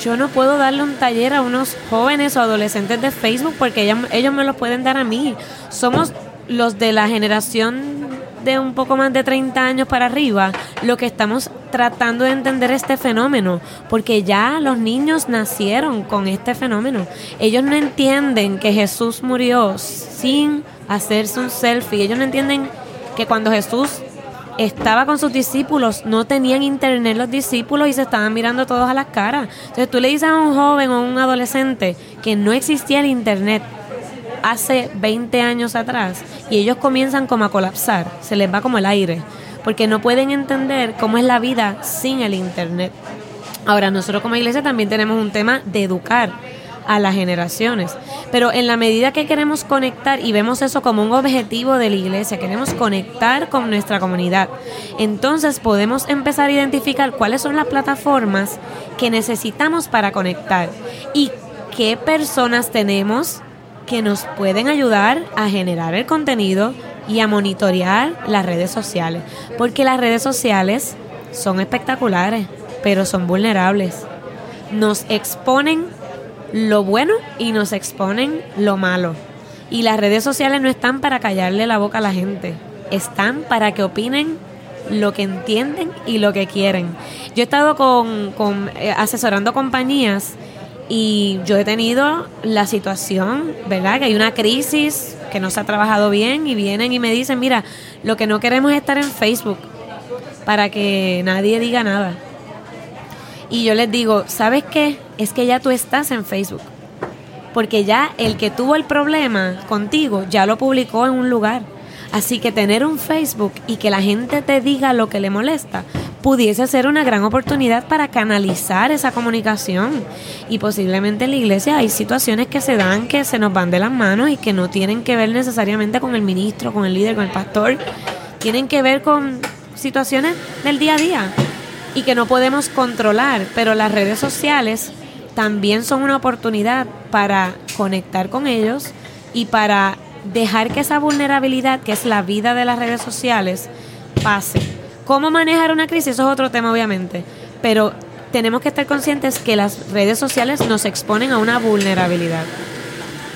yo no puedo darle un taller a unos jóvenes o adolescentes de Facebook porque ellos, ellos me lo pueden dar a mí. Somos los de la generación de un poco más de 30 años para arriba, lo que estamos tratando de entender este fenómeno, porque ya los niños nacieron con este fenómeno. Ellos no entienden que Jesús murió sin hacerse un selfie, ellos no entienden que cuando Jesús estaba con sus discípulos, no tenían internet los discípulos y se estaban mirando todos a las caras. Entonces tú le dices a un joven o a un adolescente que no existía el internet hace 20 años atrás y ellos comienzan como a colapsar, se les va como el aire, porque no pueden entender cómo es la vida sin el internet. Ahora, nosotros como iglesia también tenemos un tema de educar a las generaciones. Pero en la medida que queremos conectar y vemos eso como un objetivo de la iglesia, queremos conectar con nuestra comunidad, entonces podemos empezar a identificar cuáles son las plataformas que necesitamos para conectar y qué personas tenemos que nos pueden ayudar a generar el contenido y a monitorear las redes sociales. Porque las redes sociales son espectaculares, pero son vulnerables. Nos exponen lo bueno y nos exponen lo malo. Y las redes sociales no están para callarle la boca a la gente, están para que opinen lo que entienden y lo que quieren. Yo he estado con, eh, asesorando compañías y yo he tenido la situación, ¿verdad? Que hay una crisis, que no se ha trabajado bien y vienen y me dicen, mira, lo que no queremos es estar en Facebook para que nadie diga nada. Y yo les digo, ¿sabes qué? Es que ya tú estás en Facebook. Porque ya el que tuvo el problema contigo ya lo publicó en un lugar. Así que tener un Facebook y que la gente te diga lo que le molesta pudiese ser una gran oportunidad para canalizar esa comunicación. Y posiblemente en la iglesia hay situaciones que se dan que se nos van de las manos y que no tienen que ver necesariamente con el ministro, con el líder, con el pastor. Tienen que ver con situaciones del día a día y que no podemos controlar. Pero las redes sociales también son una oportunidad para conectar con ellos y para dejar que esa vulnerabilidad, que es la vida de las redes sociales, pase ¿Cómo manejar una crisis? Eso es otro tema, obviamente. Pero tenemos que estar conscientes que las redes sociales nos exponen a una vulnerabilidad.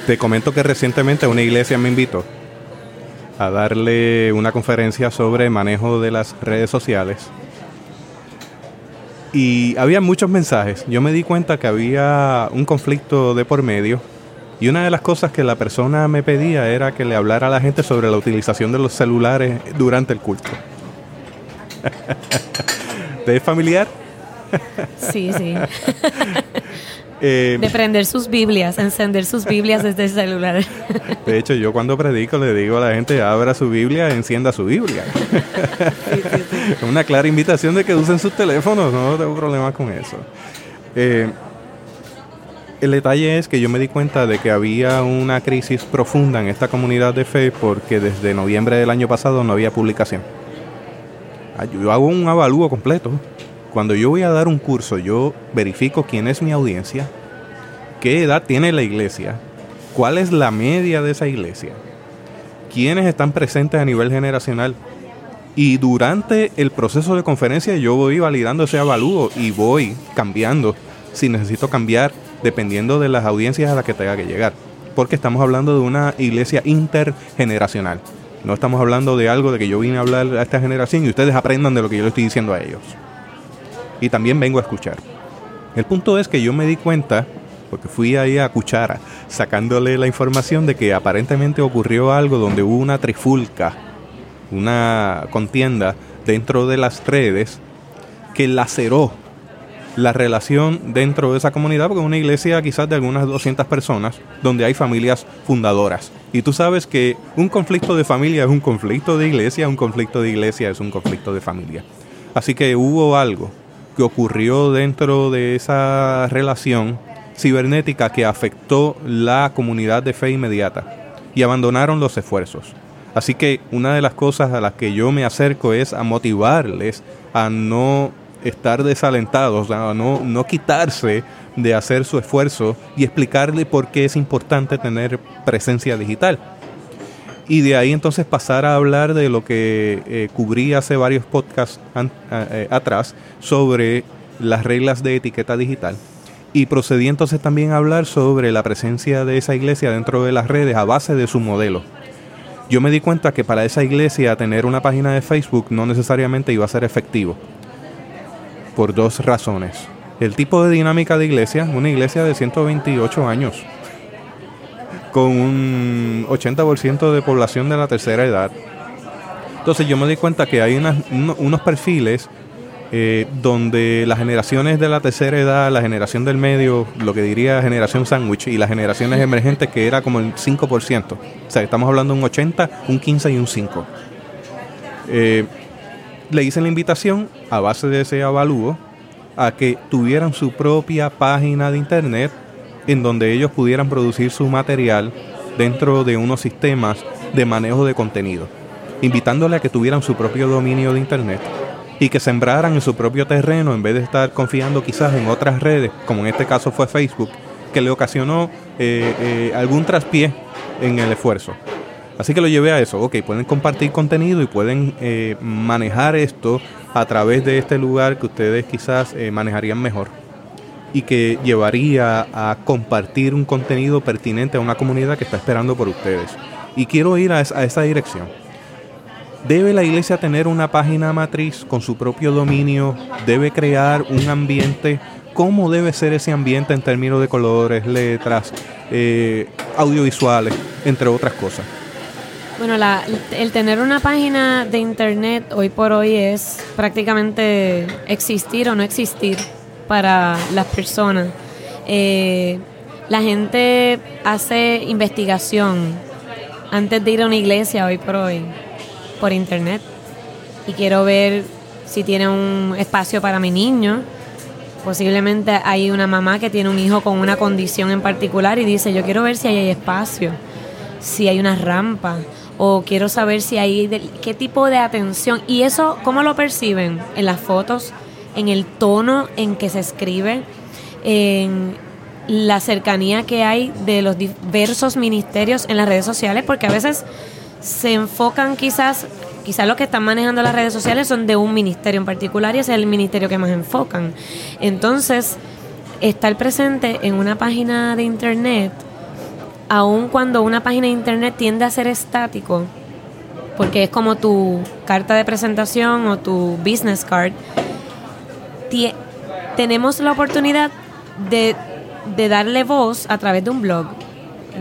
Te comento que recientemente una iglesia me invitó a darle una conferencia sobre manejo de las redes sociales. Y había muchos mensajes. Yo me di cuenta que había un conflicto de por medio. Y una de las cosas que la persona me pedía era que le hablara a la gente sobre la utilización de los celulares durante el culto. ¿Te es familiar? Sí, sí. Eh, de prender sus Biblias, encender sus Biblias desde el celular. De hecho, yo cuando predico le digo a la gente, abra su Biblia, encienda su Biblia. Una clara invitación de que usen sus teléfonos, no tengo problema con eso. Eh, el detalle es que yo me di cuenta de que había una crisis profunda en esta comunidad de fe porque desde noviembre del año pasado no había publicación. Ah, yo hago un avalúo completo. Cuando yo voy a dar un curso, yo verifico quién es mi audiencia, qué edad tiene la iglesia, cuál es la media de esa iglesia, quiénes están presentes a nivel generacional. Y durante el proceso de conferencia yo voy validando ese avalúo y voy cambiando si necesito cambiar dependiendo de las audiencias a las que tenga que llegar. Porque estamos hablando de una iglesia intergeneracional. No estamos hablando de algo de que yo vine a hablar a esta generación y ustedes aprendan de lo que yo le estoy diciendo a ellos. Y también vengo a escuchar. El punto es que yo me di cuenta, porque fui ahí a cuchara, sacándole la información de que aparentemente ocurrió algo donde hubo una trifulca, una contienda dentro de las redes que laceró la relación dentro de esa comunidad, porque es una iglesia quizás de algunas 200 personas, donde hay familias fundadoras. Y tú sabes que un conflicto de familia es un conflicto de iglesia, un conflicto de iglesia es un conflicto de familia. Así que hubo algo que ocurrió dentro de esa relación cibernética que afectó la comunidad de fe inmediata y abandonaron los esfuerzos. Así que una de las cosas a las que yo me acerco es a motivarles a no estar desalentados, a no, no quitarse de hacer su esfuerzo y explicarle por qué es importante tener presencia digital. Y de ahí entonces pasar a hablar de lo que eh, cubrí hace varios podcasts eh, atrás sobre las reglas de etiqueta digital. Y procedí entonces también a hablar sobre la presencia de esa iglesia dentro de las redes a base de su modelo. Yo me di cuenta que para esa iglesia tener una página de Facebook no necesariamente iba a ser efectivo. Por dos razones. El tipo de dinámica de iglesia, una iglesia de 128 años con un 80% de población de la tercera edad. Entonces yo me di cuenta que hay unos perfiles eh, donde las generaciones de la tercera edad, la generación del medio, lo que diría generación sándwich, y las generaciones emergentes que era como el 5%. O sea, estamos hablando de un 80, un 15 y un 5. Eh, le hice la invitación a base de ese avalúo a que tuvieran su propia página de internet en donde ellos pudieran producir su material dentro de unos sistemas de manejo de contenido, invitándole a que tuvieran su propio dominio de Internet y que sembraran en su propio terreno en vez de estar confiando quizás en otras redes, como en este caso fue Facebook, que le ocasionó eh, eh, algún traspié en el esfuerzo. Así que lo llevé a eso, ok, pueden compartir contenido y pueden eh, manejar esto a través de este lugar que ustedes quizás manejarían mejor y que llevaría a compartir un contenido pertinente a una comunidad que está esperando por ustedes. Y quiero ir a esa, dirección. ¿Debe la iglesia tener una página matriz con su propio dominio? ¿Debe crear un ambiente? ¿Cómo debe ser ese ambiente en términos de colores, letras, eh, audiovisuales, entre otras cosas? Bueno, el tener una página de internet hoy por hoy es prácticamente existir o no existir para las personas. Eh, la gente hace investigación antes de ir a una iglesia hoy por hoy, por internet. Y quiero ver si tiene un espacio para mi niño. Posiblemente hay una mamá que tiene un hijo con una condición en particular y dice, yo quiero ver si hay espacio, si hay una rampa, o quiero saber si hay qué tipo de atención. Y eso, ¿cómo lo perciben? En las fotos en el tono en que se escribe, en la cercanía que hay de los diversos ministerios en las redes sociales, porque a veces se enfocan quizás, quizás los que están manejando las redes sociales son de un ministerio en particular y ese es el ministerio que más enfocan. Entonces, estar presente en una página de internet, aun cuando una página de internet tiende a ser estático, porque es como tu carta de presentación o tu business card, tenemos la oportunidad de, darle voz a través de un blog.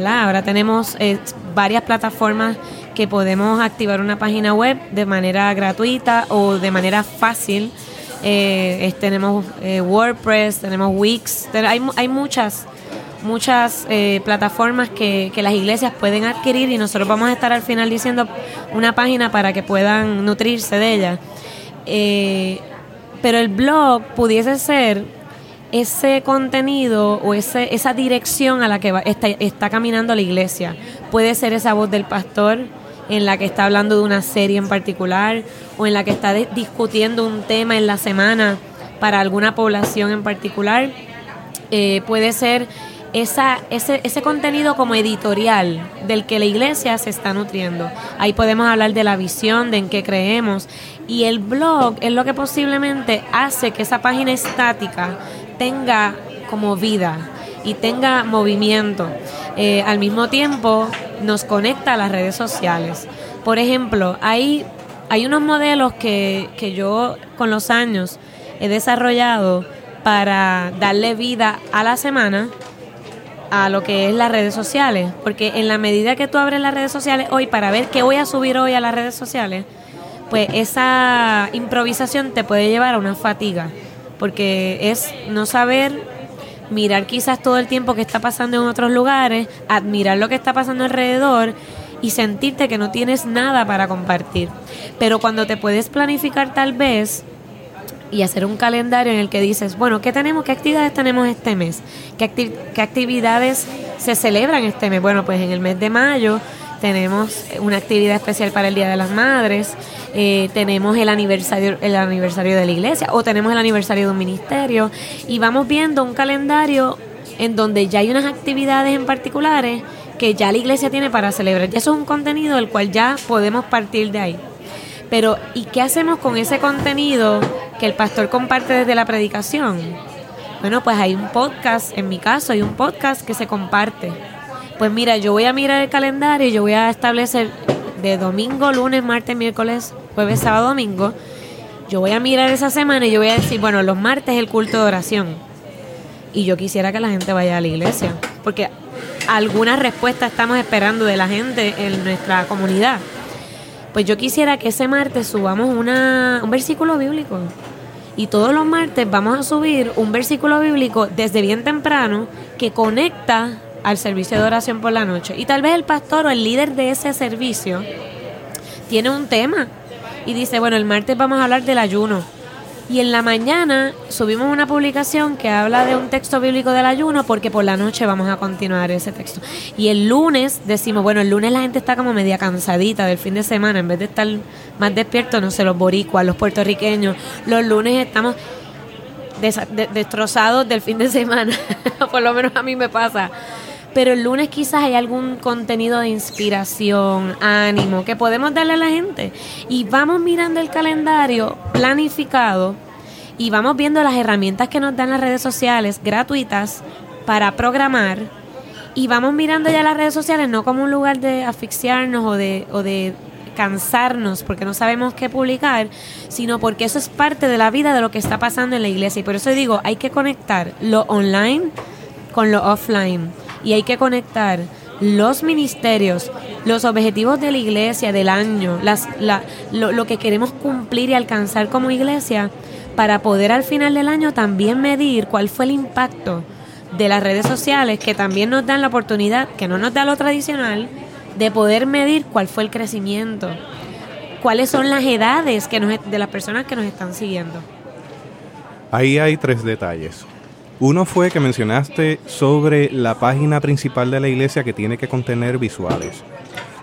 Ahora tenemos eh, varias plataformas que podemos activar una página web de manera gratuita o de manera fácil. Eh, tenemos eh, WordPress, tenemos Wix, hay, muchas muchas plataformas que, las iglesias pueden adquirir y nosotros vamos a estar al final diciendo una página para que puedan nutrirse de ella. Pero el blog pudiese ser ese contenido o ese, esa dirección a la que está, está caminando la iglesia. Puede ser esa voz del pastor en la que está hablando de una serie en particular o en la que está discutiendo un tema en la semana para alguna población en particular. Eh, puede ser esa, ese, ese contenido como editorial del que la iglesia se está nutriendo. Ahí podemos hablar de la visión, de en qué creemos. Y el blog es lo que posiblemente hace que esa página estática tenga como vida y tenga movimiento. Eh, al mismo tiempo nos conecta a las redes sociales. Por ejemplo, hay, hay unos modelos que, que yo con los años he desarrollado para darle vida a la semana a lo que es las redes sociales. Porque en la medida que tú abres las redes sociales hoy para ver qué voy a subir hoy a las redes sociales, pues esa improvisación te puede llevar a una fatiga. Porque es no saber mirar quizás todo el tiempo que está pasando en otros lugares, admirar lo que está pasando alrededor y sentirte que no tienes nada para compartir. Pero cuando te puedes planificar tal vez y hacer un calendario en el que dices, bueno, ¿qué tenemos? ¿Qué actividades tenemos este mes? ¿Qué, qué actividades se celebran este mes? Bueno, pues en el mes de mayo tenemos una actividad especial para el Día de las Madres, eh, tenemos el aniversario, el aniversario de la iglesia o tenemos el aniversario de un ministerio y vamos viendo un calendario en donde ya hay unas actividades en particulares que ya la iglesia tiene para celebrar. Ya eso es un contenido del cual ya podemos partir de ahí. Pero, ¿y qué hacemos con ese contenido que el pastor comparte desde la predicación? Bueno, pues hay un podcast, en mi caso hay un podcast que se comparte. Pues mira, yo voy a mirar el calendario yo voy a establecer de domingo, lunes, martes, miércoles, jueves, sábado, domingo. Yo voy a mirar esa semana y yo voy a decir, bueno, los martes es el culto de oración. Y yo quisiera que la gente vaya a la iglesia, porque alguna respuesta estamos esperando de la gente en nuestra comunidad. Pues yo quisiera que ese martes subamos una, un versículo bíblico. Y todos los martes vamos a subir un versículo bíblico desde bien temprano que conecta al servicio de oración por la noche. Y tal vez el pastor o el líder de ese servicio tiene un tema y dice, bueno, el martes vamos a hablar del ayuno. Y en la mañana subimos una publicación que habla de un texto bíblico del ayuno porque por la noche vamos a continuar ese texto. Y el lunes decimos, bueno, el lunes la gente está como media cansadita del fin de semana, en vez de estar más despierto, no sé, los boricuas, los puertorriqueños, los lunes estamos destrozados del fin de semana, por lo menos a mí me pasa pero el lunes quizás hay algún contenido de inspiración, ánimo, que podemos darle a la gente. Y vamos mirando el calendario planificado y vamos viendo las herramientas que nos dan las redes sociales gratuitas para programar. Y vamos mirando ya las redes sociales no como un lugar de asfixiarnos o de, o de cansarnos porque no sabemos qué publicar, sino porque eso es parte de la vida de lo que está pasando en la iglesia. Y por eso digo, hay que conectar lo online con lo offline y hay que conectar los ministerios, los objetivos de la iglesia del año, las, lo, lo que queremos cumplir y alcanzar como iglesia, para poder al final del año también medir cuál fue el impacto de las redes sociales, que también nos dan la oportunidad, que no nos da lo tradicional, de poder medir cuál fue el crecimiento, cuáles son las edades que nos, de las personas que nos están siguiendo. Ahí hay tres detalles. Uno fue que mencionaste sobre la página principal de la iglesia que tiene que contener visuales.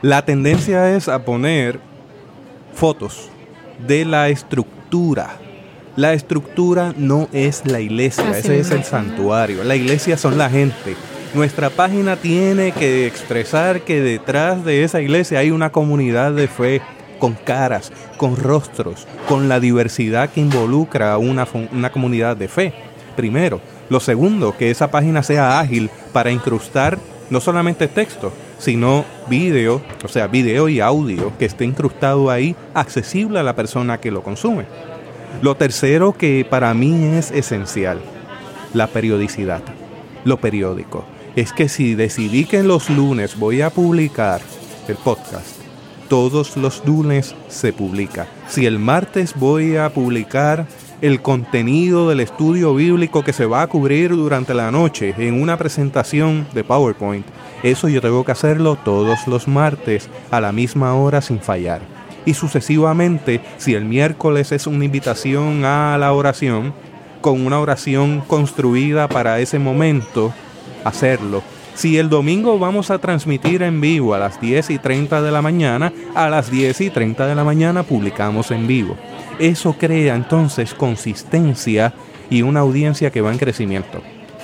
La tendencia es a poner fotos de la estructura. La estructura no es la iglesia, ese es el santuario. La iglesia son la gente. Nuestra página tiene que expresar que detrás de esa iglesia hay una comunidad de fe con caras, con rostros, con la diversidad que involucra a una, una comunidad de fe. Primero, lo segundo, que esa página sea ágil para incrustar no solamente texto, sino video, o sea, video y audio que esté incrustado ahí, accesible a la persona que lo consume. Lo tercero que para mí es esencial, la periodicidad, lo periódico. Es que si decidí que los lunes voy a publicar el podcast, todos los lunes se publica. Si el martes voy a publicar el contenido del estudio bíblico que se va a cubrir durante la noche en una presentación de PowerPoint. Eso yo tengo que hacerlo todos los martes a la misma hora sin fallar. Y sucesivamente, si el miércoles es una invitación a la oración, con una oración construida para ese momento, hacerlo. Si el domingo vamos a transmitir en vivo a las 10 y 30 de la mañana, a las 10 y 30 de la mañana publicamos en vivo. Eso crea entonces consistencia y una audiencia que va en crecimiento.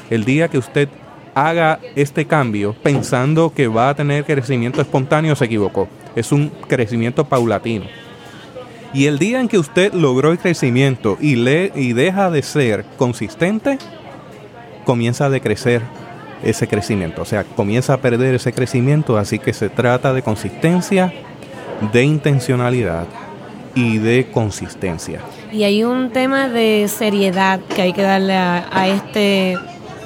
El día que usted haga este cambio pensando que va a tener crecimiento espontáneo, se equivocó. Es un crecimiento paulatino. Y el día en que usted logró el crecimiento y, le, y deja de ser consistente, comienza a decrecer ese crecimiento. O sea, comienza a perder ese crecimiento. Así que se trata de consistencia, de intencionalidad y de consistencia. Y hay un tema de seriedad que hay que darle a, este,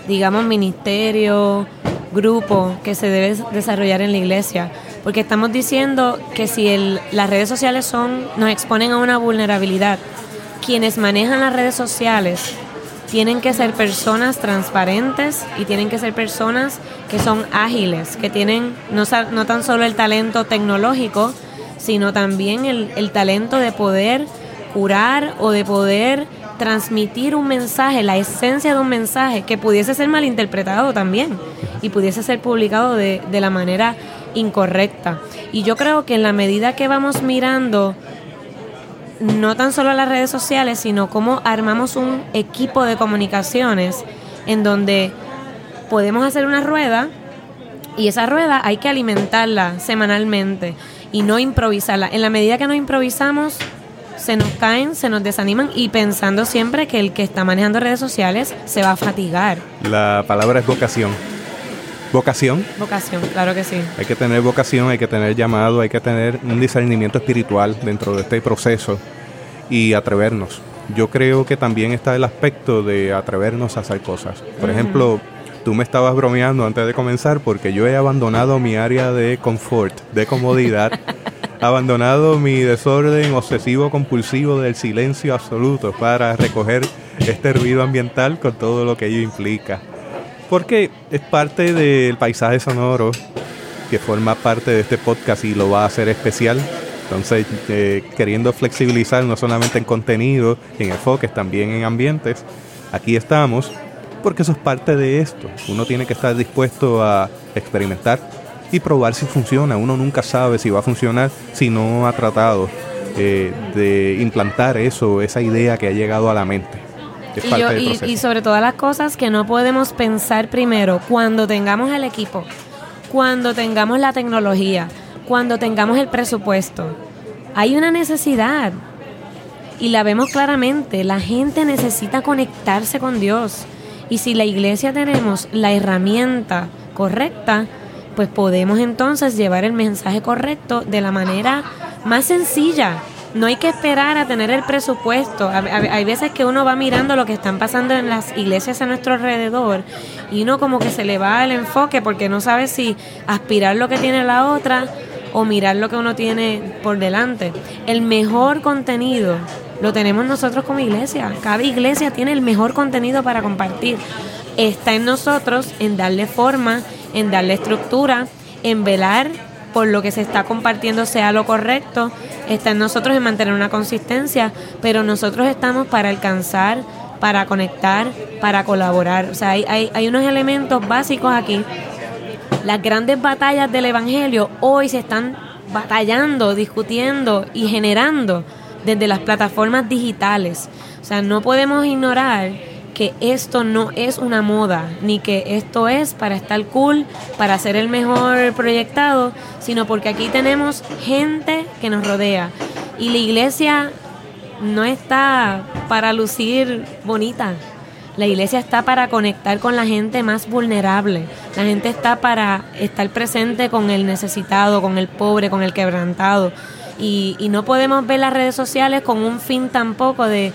digamos, ministerio, grupo que se debe desarrollar en la iglesia. Porque estamos diciendo que si las redes sociales son, nos exponen a una vulnerabilidad, quienes manejan las redes sociales tienen que ser personas transparentes y tienen que ser personas que son ágiles, que tienen no, no tan solo el talento tecnológico, sino también el, el talento de poder curar o de poder transmitir un mensaje, la esencia de un mensaje que pudiese ser malinterpretado también y pudiese ser publicado de, de, la manera incorrecta. Y yo creo que en la medida que vamos mirando no tan solo las redes sociales, sino cómo armamos un equipo de comunicaciones en donde podemos hacer una rueda y esa rueda hay que alimentarla semanalmente y no improvisarla. En la medida que no improvisamos, se nos caen, se nos desaniman y pensando siempre que el que está manejando redes sociales se va a fatigar. La palabra es vocación. ¿Vocación? Vocación, claro que sí. Hay que tener vocación, hay que tener llamado, hay que tener un discernimiento espiritual dentro de este proceso y atrevernos. Yo creo que también está el aspecto de atrevernos a hacer cosas. Por uh -huh. ejemplo, tú me estabas bromeando antes de comenzar porque yo he abandonado mi área de confort, de comodidad, abandonado mi desorden obsesivo compulsivo del silencio absoluto para recoger este ruido ambiental con todo lo que ello implica porque es parte del paisaje sonoro que forma parte de este podcast y lo va a hacer especial. Entonces, eh, queriendo flexibilizar no solamente en contenido, en enfoques, también en ambientes, aquí estamos, porque eso es parte de esto. Uno tiene que estar dispuesto a experimentar y probar si funciona. Uno nunca sabe si va a funcionar si no ha tratado eh, de implantar eso, esa idea que ha llegado a la mente. Y, yo, y, y, sobre todas las cosas que no podemos pensar primero cuando tengamos el equipo, cuando tengamos la tecnología, cuando tengamos el presupuesto. Hay una necesidad y la vemos claramente. La gente necesita conectarse con Dios. Y si la iglesia tenemos la herramienta correcta, pues podemos entonces llevar el mensaje correcto de la manera más sencilla, no hay que esperar a tener el presupuesto. Hay veces que uno va mirando lo que están pasando en las iglesias a nuestro alrededor y uno como que se le va el enfoque porque no sabe si aspirar lo que tiene la otra o mirar lo que uno tiene por delante. El mejor contenido lo tenemos nosotros como iglesia. Cada iglesia tiene el mejor contenido para compartir. Está en nosotros en darle forma, en darle estructura, en velar por lo que se está compartiendo sea lo correcto, está en nosotros en mantener una consistencia, pero nosotros estamos para alcanzar, para conectar, para colaborar. O sea, hay, hay, hay unos elementos básicos aquí. Las grandes batallas del Evangelio hoy se están batallando, discutiendo y generando desde las plataformas digitales. O sea, no podemos ignorar que esto no es una moda, ni que esto es para estar cool, para ser el mejor proyectado, sino porque aquí tenemos gente que nos rodea. Y la iglesia no está para lucir bonita. La iglesia está para conectar con la gente más vulnerable. La gente está para estar presente con el necesitado, con el pobre, con el quebrantado. Y, y no podemos ver las redes sociales con un fin tampoco de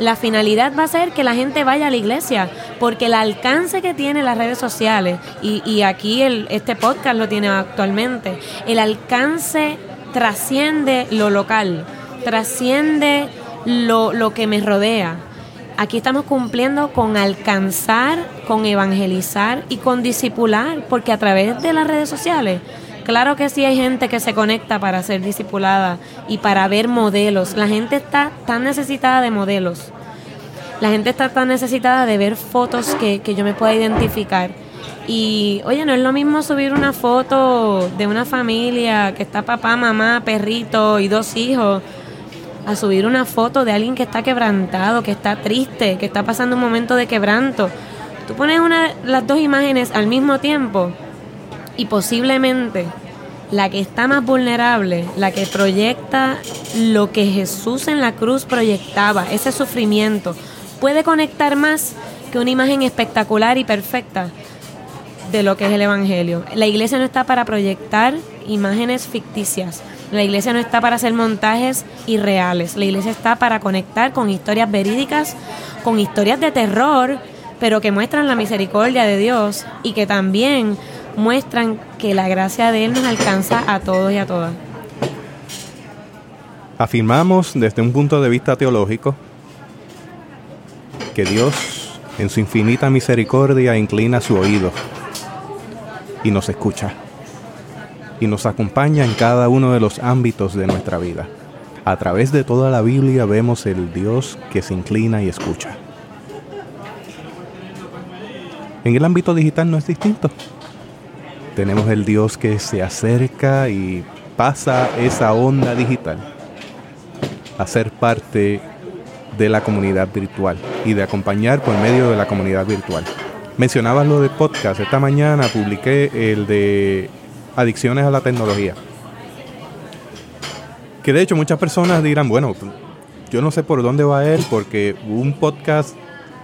la finalidad va a ser que la gente vaya a la iglesia, porque el alcance que tiene las redes sociales, y, y aquí el, este podcast lo tiene actualmente, el alcance trasciende lo local, trasciende lo, lo que me rodea. Aquí estamos cumpliendo con alcanzar, con evangelizar y con disipular, porque a través de las redes sociales Claro que sí hay gente que se conecta para ser discipulada y para ver modelos. La gente está tan necesitada de modelos. La gente está tan necesitada de ver fotos que, que yo me pueda identificar. Y oye, no es lo mismo subir una foto de una familia que está papá, mamá, perrito y dos hijos, a subir una foto de alguien que está quebrantado, que está triste, que está pasando un momento de quebranto. Tú pones una, las dos imágenes al mismo tiempo y posiblemente la que está más vulnerable, la que proyecta lo que Jesús en la cruz proyectaba, ese sufrimiento, puede conectar más que una imagen espectacular y perfecta de lo que es el Evangelio. La iglesia no está para proyectar imágenes ficticias. La iglesia no está para hacer montajes irreales. La iglesia está para conectar con historias verídicas, con historias de terror, pero que muestran la misericordia de Dios y que también muestran que la gracia de Él nos alcanza a todos y a todas. Afirmamos desde un punto de vista teológico que Dios en su infinita misericordia inclina su oído y nos escucha y nos acompaña en cada uno de los ámbitos de nuestra vida. A través de toda la Biblia vemos el Dios que se inclina y escucha. En el ámbito digital no es distinto. Tenemos el Dios que se acerca y pasa esa onda digital a ser parte de la comunidad virtual y de acompañar por medio de la comunidad virtual. Mencionabas lo de podcast. Esta mañana publiqué el de adicciones a la tecnología. Que de hecho muchas personas dirán, bueno, yo no sé por dónde va a ir porque un podcast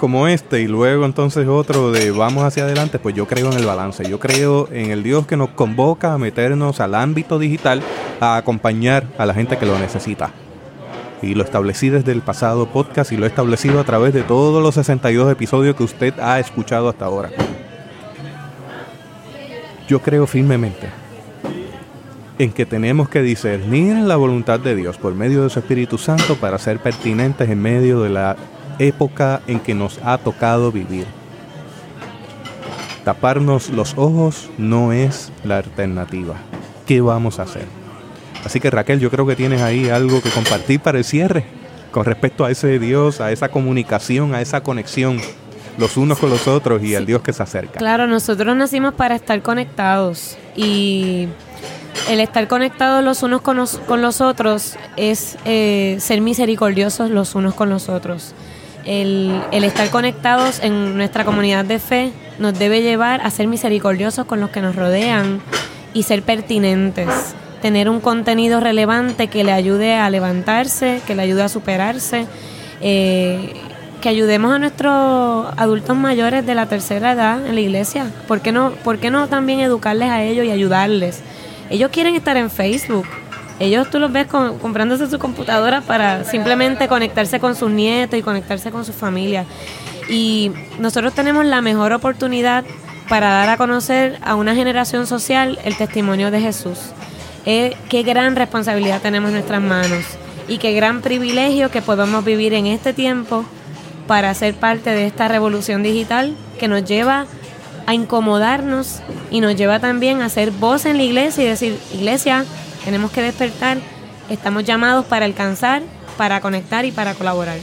como este y luego entonces otro de vamos hacia adelante, pues yo creo en el balance, yo creo en el Dios que nos convoca a meternos al ámbito digital, a acompañar a la gente que lo necesita. Y lo establecí desde el pasado podcast y lo he establecido a través de todos los 62 episodios que usted ha escuchado hasta ahora. Yo creo firmemente en que tenemos que discernir la voluntad de Dios por medio de su Espíritu Santo para ser pertinentes en medio de la época en que nos ha tocado vivir. Taparnos los ojos no es la alternativa. ¿Qué vamos a hacer? Así que Raquel, yo creo que tienes ahí algo que compartir para el cierre con respecto a ese Dios, a esa comunicación, a esa conexión los unos con los otros y al Dios que se acerca. Claro, nosotros nacimos para estar conectados y el estar conectados los unos con los, otros es eh, ser misericordiosos los unos con los otros. El, el, estar conectados en nuestra comunidad de fe nos debe llevar a ser misericordiosos con los que nos rodean y ser pertinentes. Tener un contenido relevante que le ayude a levantarse, que le ayude a superarse. Eh, que ayudemos a nuestros adultos mayores de la tercera edad en la iglesia. ¿Por qué no, por qué no también educarles a ellos y ayudarles? Ellos quieren estar en Facebook. Ellos tú los ves comprándose su computadora para simplemente conectarse con sus nietos y conectarse con su familia. Y nosotros tenemos la mejor oportunidad para dar a conocer a una generación social el testimonio de Jesús. Qué gran responsabilidad tenemos en nuestras manos y qué gran privilegio que podamos vivir en este tiempo para ser parte de esta revolución digital que nos lleva a incomodarnos y nos lleva también a ser voz en la iglesia y decir, iglesia, tenemos que despertar, estamos llamados para alcanzar, para conectar y para colaborar.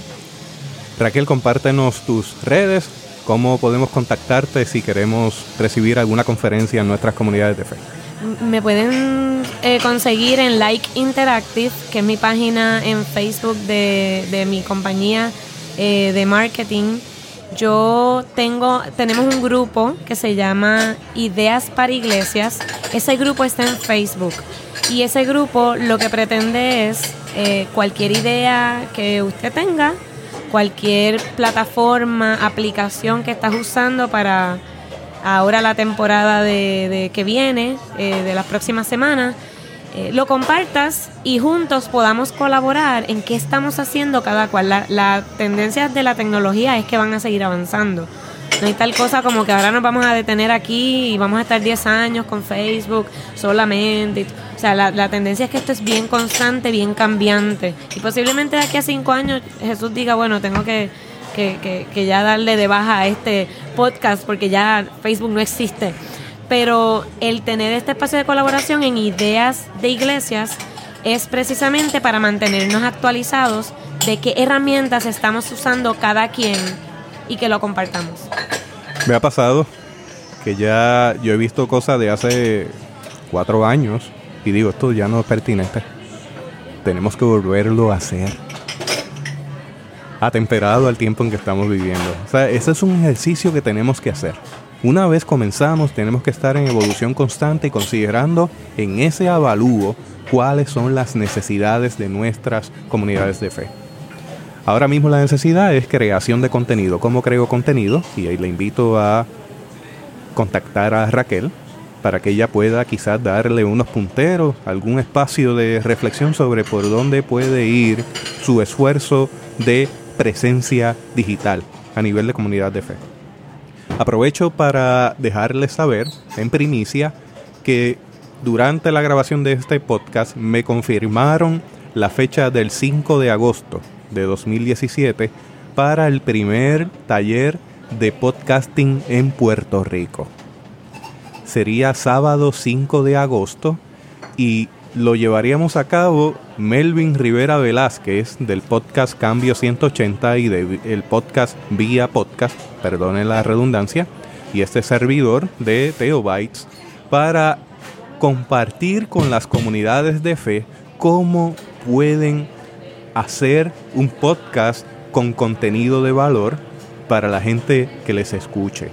Raquel, compártenos tus redes, cómo podemos contactarte si queremos recibir alguna conferencia en nuestras comunidades de fe. Me pueden eh, conseguir en Like Interactive, que es mi página en Facebook de, de mi compañía eh, de marketing yo tengo, tenemos un grupo que se llama Ideas para Iglesias. Ese grupo está en Facebook. Y ese grupo lo que pretende es eh, cualquier idea que usted tenga, cualquier plataforma, aplicación que estás usando para ahora la temporada de, que viene, eh, de las próximas semanas, eh, lo compartas y juntos podamos colaborar en qué estamos haciendo cada cual. La, la tendencia de la tecnología es que van a seguir avanzando. No hay tal cosa como que ahora nos vamos a detener aquí y vamos a estar 10 años con Facebook solamente. O sea, la, tendencia es que esto es bien constante, bien cambiante. Y posiblemente de aquí a 5 años Jesús diga, bueno, tengo que, que, que ya darle de baja a este podcast porque ya Facebook no existe pero el tener este espacio de colaboración en ideas de iglesias es precisamente para mantenernos actualizados de qué herramientas estamos usando cada quien y que lo compartamos. Me ha pasado que ya yo he visto cosas de hace cuatro años y digo, esto ya no es pertinente. Tenemos que volverlo a hacer. Atemperado al tiempo en que estamos viviendo. O sea, ese es un ejercicio que tenemos que hacer. Una vez comenzamos, tenemos que estar en evolución constante y considerando en ese avalúo cuáles son las necesidades de nuestras comunidades de fe. Ahora mismo la necesidad es creación de contenido. ¿Cómo creo contenido? Y ahí le invito a contactar a Raquel para que ella pueda quizás darle unos punteros, algún espacio de reflexión sobre por dónde puede ir su esfuerzo de presencia digital a nivel de comunidad de fe. Aprovecho para dejarles saber en primicia que durante la grabación de este podcast me confirmaron la fecha del 5 de agosto de 2017 para el primer taller de podcasting en Puerto Rico. Sería sábado 5 de agosto y lo llevaríamos a cabo Melvin Rivera Velázquez del podcast Cambio 180 y del podcast Vía Podcast, perdone la redundancia, y este servidor de Teobytes para compartir con las comunidades de fe cómo pueden hacer un podcast con contenido de valor para la gente que les escuche.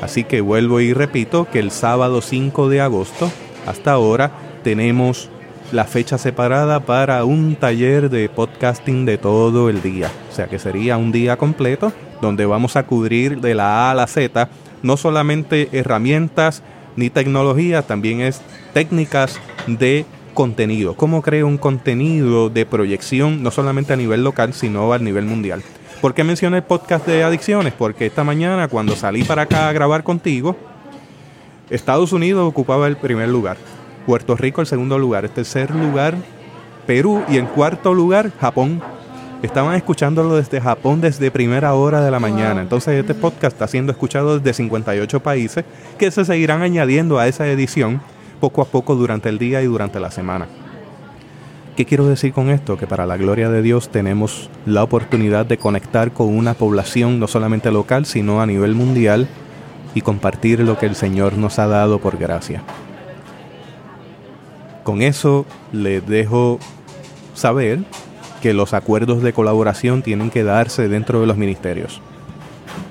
Así que vuelvo y repito que el sábado 5 de agosto hasta ahora tenemos la fecha separada para un taller de podcasting de todo el día. O sea que sería un día completo donde vamos a cubrir de la A a la Z no solamente herramientas ni tecnología, también es técnicas de contenido. Cómo creo un contenido de proyección no solamente a nivel local, sino a nivel mundial. ¿Por qué mencioné el podcast de adicciones? Porque esta mañana cuando salí para acá a grabar contigo, Estados Unidos ocupaba el primer lugar. Puerto Rico el segundo lugar, el tercer lugar Perú y en cuarto lugar Japón. Estaban escuchándolo desde Japón desde primera hora de la mañana. Entonces este podcast está siendo escuchado desde 58 países que se seguirán añadiendo a esa edición poco a poco durante el día y durante la semana. ¿Qué quiero decir con esto? Que para la gloria de Dios tenemos la oportunidad de conectar con una población no solamente local, sino a nivel mundial y compartir lo que el Señor nos ha dado por gracia. Con eso les dejo saber que los acuerdos de colaboración tienen que darse dentro de los ministerios.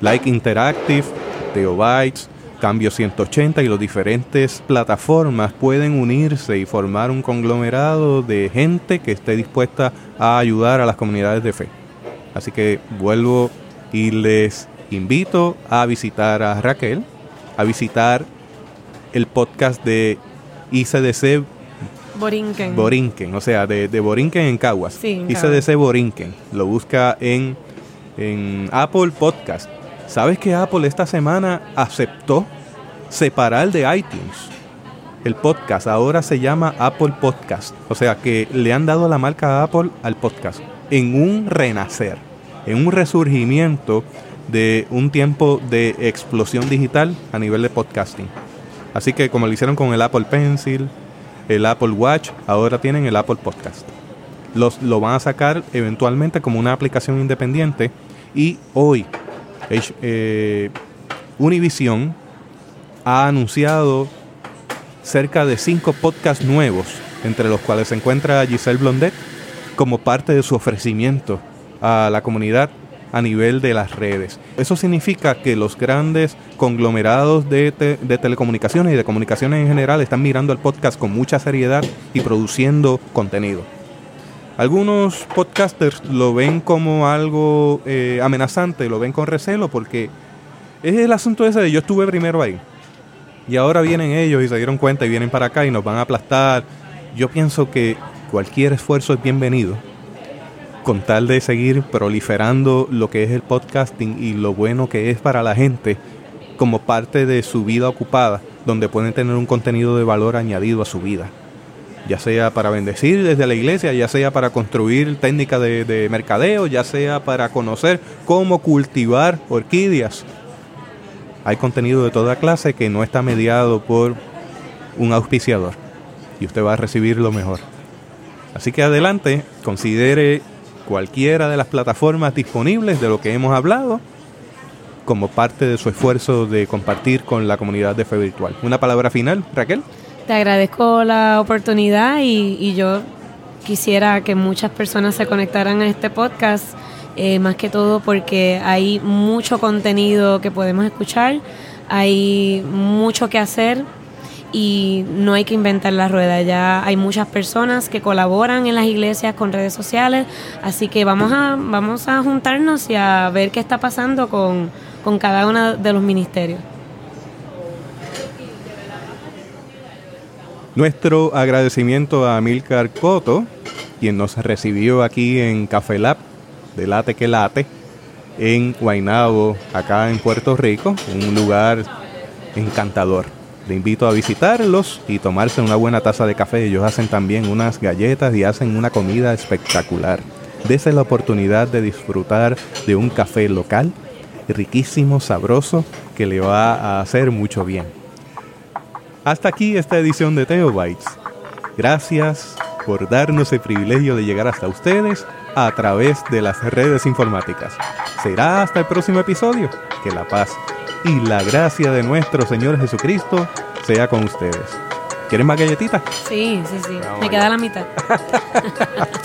Like Interactive, Theobytes, Cambio 180 y las diferentes plataformas pueden unirse y formar un conglomerado de gente que esté dispuesta a ayudar a las comunidades de fe. Así que vuelvo y les invito a visitar a Raquel, a visitar el podcast de ICDC Borinquen. Borinquen, o sea, de, de Borinquen en Caguas. Sí, en ICDC Borinquen. Lo busca en, en Apple Podcast. ¿Sabes que Apple esta semana aceptó separar de iTunes? El podcast ahora se llama Apple Podcast. O sea que le han dado la marca Apple al podcast. En un renacer, en un resurgimiento de un tiempo de explosión digital a nivel de podcasting. Así que como lo hicieron con el Apple Pencil, el Apple Watch, ahora tienen el Apple Podcast. Los, lo van a sacar eventualmente como una aplicación independiente y hoy eh, Univision ha anunciado cerca de cinco podcasts nuevos, entre los cuales se encuentra Giselle Blondet como parte de su ofrecimiento a la comunidad a nivel de las redes. Eso significa que los grandes conglomerados de, de, telecomunicaciones y de comunicaciones en general están mirando el podcast con mucha seriedad y produciendo contenido. Algunos podcasters lo ven como algo eh, amenazante, lo ven con recelo porque es el asunto ese de yo estuve primero ahí. Y ahora vienen ellos y se dieron cuenta y vienen para acá y nos van a aplastar. Yo pienso que cualquier esfuerzo es bienvenido con tal de seguir proliferando lo que es el podcasting y lo bueno que es para la gente como parte de su vida ocupada, donde pueden tener un contenido de valor añadido a su vida. Ya sea para bendecir desde la iglesia, ya sea para construir técnicas de, de mercadeo, ya sea para conocer cómo cultivar orquídeas. Hay contenido de toda clase que no está mediado por un auspiciador y usted va a recibir lo mejor. Así que adelante, considere cualquiera de las plataformas disponibles de lo que hemos hablado como parte de su esfuerzo de compartir con la comunidad de fe virtual. Una palabra final, Raquel. Te agradezco la oportunidad y, yo quisiera que muchas personas se conectaran a este podcast, eh, más que todo porque hay mucho contenido que podemos escuchar, hay mucho que hacer y no hay que inventar la rueda. Ya hay muchas personas que colaboran en las iglesias con redes sociales, así que vamos a, vamos a juntarnos y a ver qué está pasando con, con cada uno de los ministerios. Nuestro agradecimiento a Milcar Coto, quien nos recibió aquí en Café Lab, de Late que Late, en Guaynabo, acá en Puerto Rico, un lugar encantador. Le invito a visitarlos y tomarse una buena taza de café. Ellos hacen también unas galletas y hacen una comida espectacular. Dese la oportunidad de disfrutar de un café local, riquísimo, sabroso, que le va a hacer mucho bien. Hasta aquí esta edición de Teobytes. Gracias por darnos el privilegio de llegar hasta ustedes a través de las redes informáticas. Será hasta el próximo episodio. Que la paz y la gracia de nuestro Señor Jesucristo sea con ustedes. ¿Quieren más galletitas? Sí, sí, sí. Me queda la mitad.